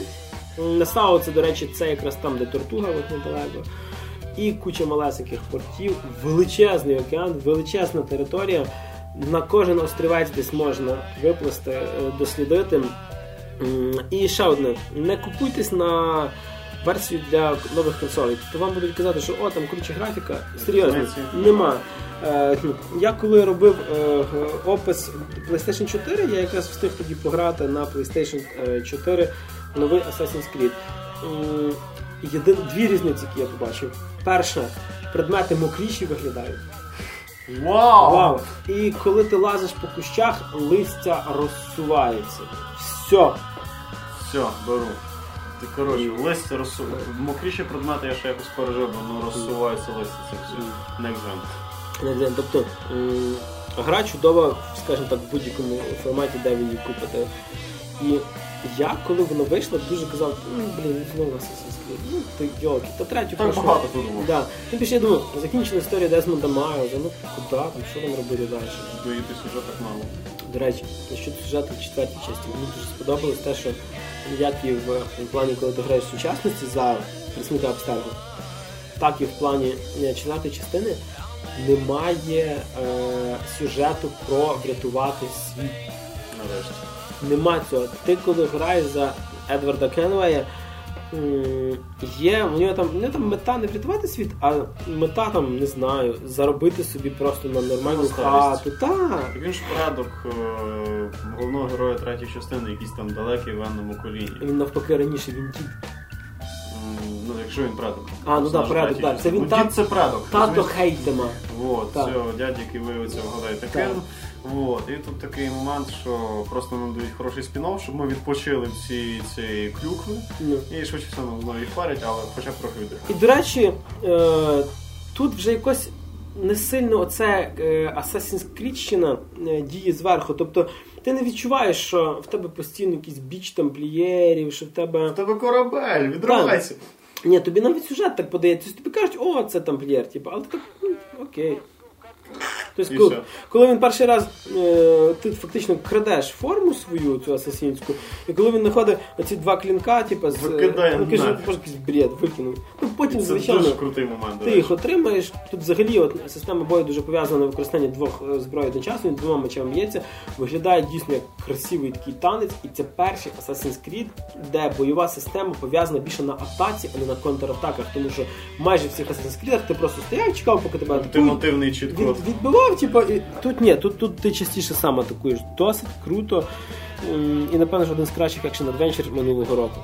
Насау, це, до речі, це якраз там, де Тортуга, от недалеко. І куча малесеньких портів, величезний океан, величезна територія. На кожен острівець десь можна виплисти, е, дослідити. І ще одне: не купуйтесь на версію для нових консолей. То вам будуть казати, що о, там круче графіка. Серйозно, нема. Е, Я коли робив е, опис PlayStation 4, я якраз встиг тоді пограти на PlayStation е, 4 новий Assassin's Creed. М, Єдин, дві різниці, які я побачив. Перша, предмети мокріші виглядають. Вау! Вау! І коли ти лазиш по кущах, листя розсувається. Все. Все, беру. Ти коротше, листя розсуває. Мокріші предмети я ще якось пережив, бо ну розсувається листя. Це все. Next gen. Не знаю, Тобто м, гра чудова, скажімо так, в будь-якому форматі, де ви її купите. І я, коли воно вийшло, дуже казав, ну блін, знову Creed, ну ти йолки, та третю Так прошу». багато тут було. Да. Ну, більше я думаю, закінчили історію Десмонда Майлза, ну куди там, що там робити далі? Доїти сюжет так мало. До речі, щодо сюжету в четвертій часті, мені дуже сподобалось те, що як і в, в плані, коли ти граєш в сучасності за присміти обстеження, так і в плані е, четвертої частини немає е, сюжету про врятувати світ. Нарешті. Нема цього. Ти коли граєш за Едварда Кенвея, є у нього там не там мета не врятувати світ, а мета там, не знаю, заробити собі просто на нормальну хату. Так. Так він ж предок е, головного героя третьої частини, якийсь там далекий в енному коліні. Він навпаки раніше він дід. Ну, якщо він предок. А, ну да, персонаж предок, третьої. Це він Ну, тат- це предок. Тато? Хейтема. Вот, Так. все, дядь, який виявиться вгадай таким. Вот. І тут такий момент, що просто нам дають хороший спін-офф, щоб ми відпочили всі ці клюкви. Ну. І швидше все нам знову їх парять, але хоча б трохи І до речі, е, тут вже якось не сильно оце е, Assassin's Creed е, діє зверху. Тобто ти не відчуваєш, що в тебе постійно якийсь біч тамплієрів, що в тебе. У тебе корабель, відривайся. Ні, тобі навіть сюжет так подається. Тобі кажуть, о, це тамплієр, типу, але ти так, окей. Тобто, коли, коли він перший раз е, ти фактично крадеш форму свою, цю асасінську, і коли він знаходить оці два клінка, типу, з Викидає ну, каже, може якийсь бред викинув. Ну потім, Це звичайно, дуже крутий момент. ти їх отримаєш. Тут взагалі от, система бою дуже пов'язана на використанні двох е, зброй одночасно, він двома мечами б'ється. Виглядає дійсно як красивий такий танець, і це перший Assassin's Creed, де бойова система пов'язана більше на атаці, а не на контратаках. Тому що майже в всіх Assassin's Creed ти просто стояв, чекав, поки тебе атакують. Ультимативний чіткод. Від, відбивав, типу, і тут ні, тут, тут ти частіше сам атакуєш. Досить круто. І напевно, що один з кращих екшен адвенчер минулого року.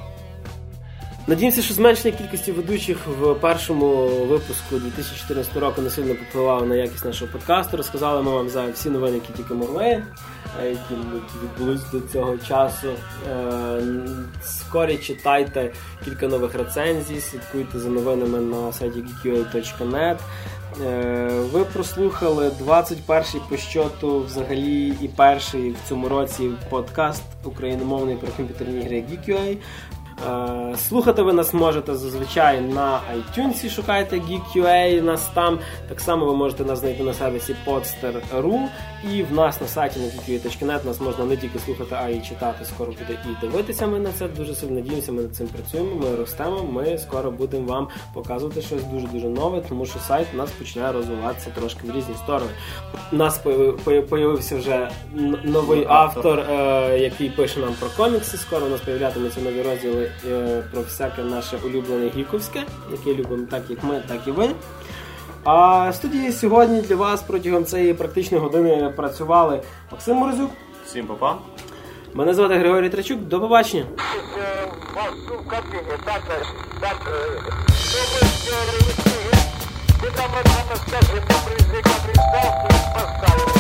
Надіємося, що зменшення кількості ведучих в першому випуску 2014 року не сильно попливало на якість нашого подкасту. Розказали ми вам за всі новини, які тільки могли, е, які відбулись до цього часу. Е, Скорі читайте кілька нових рецензій, слідкуйте за новинами на сайті geekua.net. Е, Ви прослухали 21-й по щоту взагалі і перший в цьому році подкаст україномовний про комп'ютерні ігри Geek.ua. Е, Слухати ви нас можете зазвичай на iTunes, шукайте Geek.ua, нас там. Так само ви можете нас знайти на сервісі podster.ru і в нас на сайті на нас можна не тільки слухати, а й читати. Скоро буде і дивитися. Ми на це дуже сильно надіємося. Ми над цим працюємо. Ми ростемо. Ми скоро будемо вам показувати щось дуже дуже нове, тому що сайт у нас починає розвиватися трошки в різні сторони. У нас появився вже новий Новий автор, е, який пише нам про комікси. Скоро у нас появлятимуться нові розділи е, про всяке наше улюблене гіковське, яке любимо так, як ми, так і ви. А студії сьогодні для вас протягом цієї практичної години працювали Максим Морозюк. Всім папа. Мене звати Григорій Трачук. До побачення. поставили.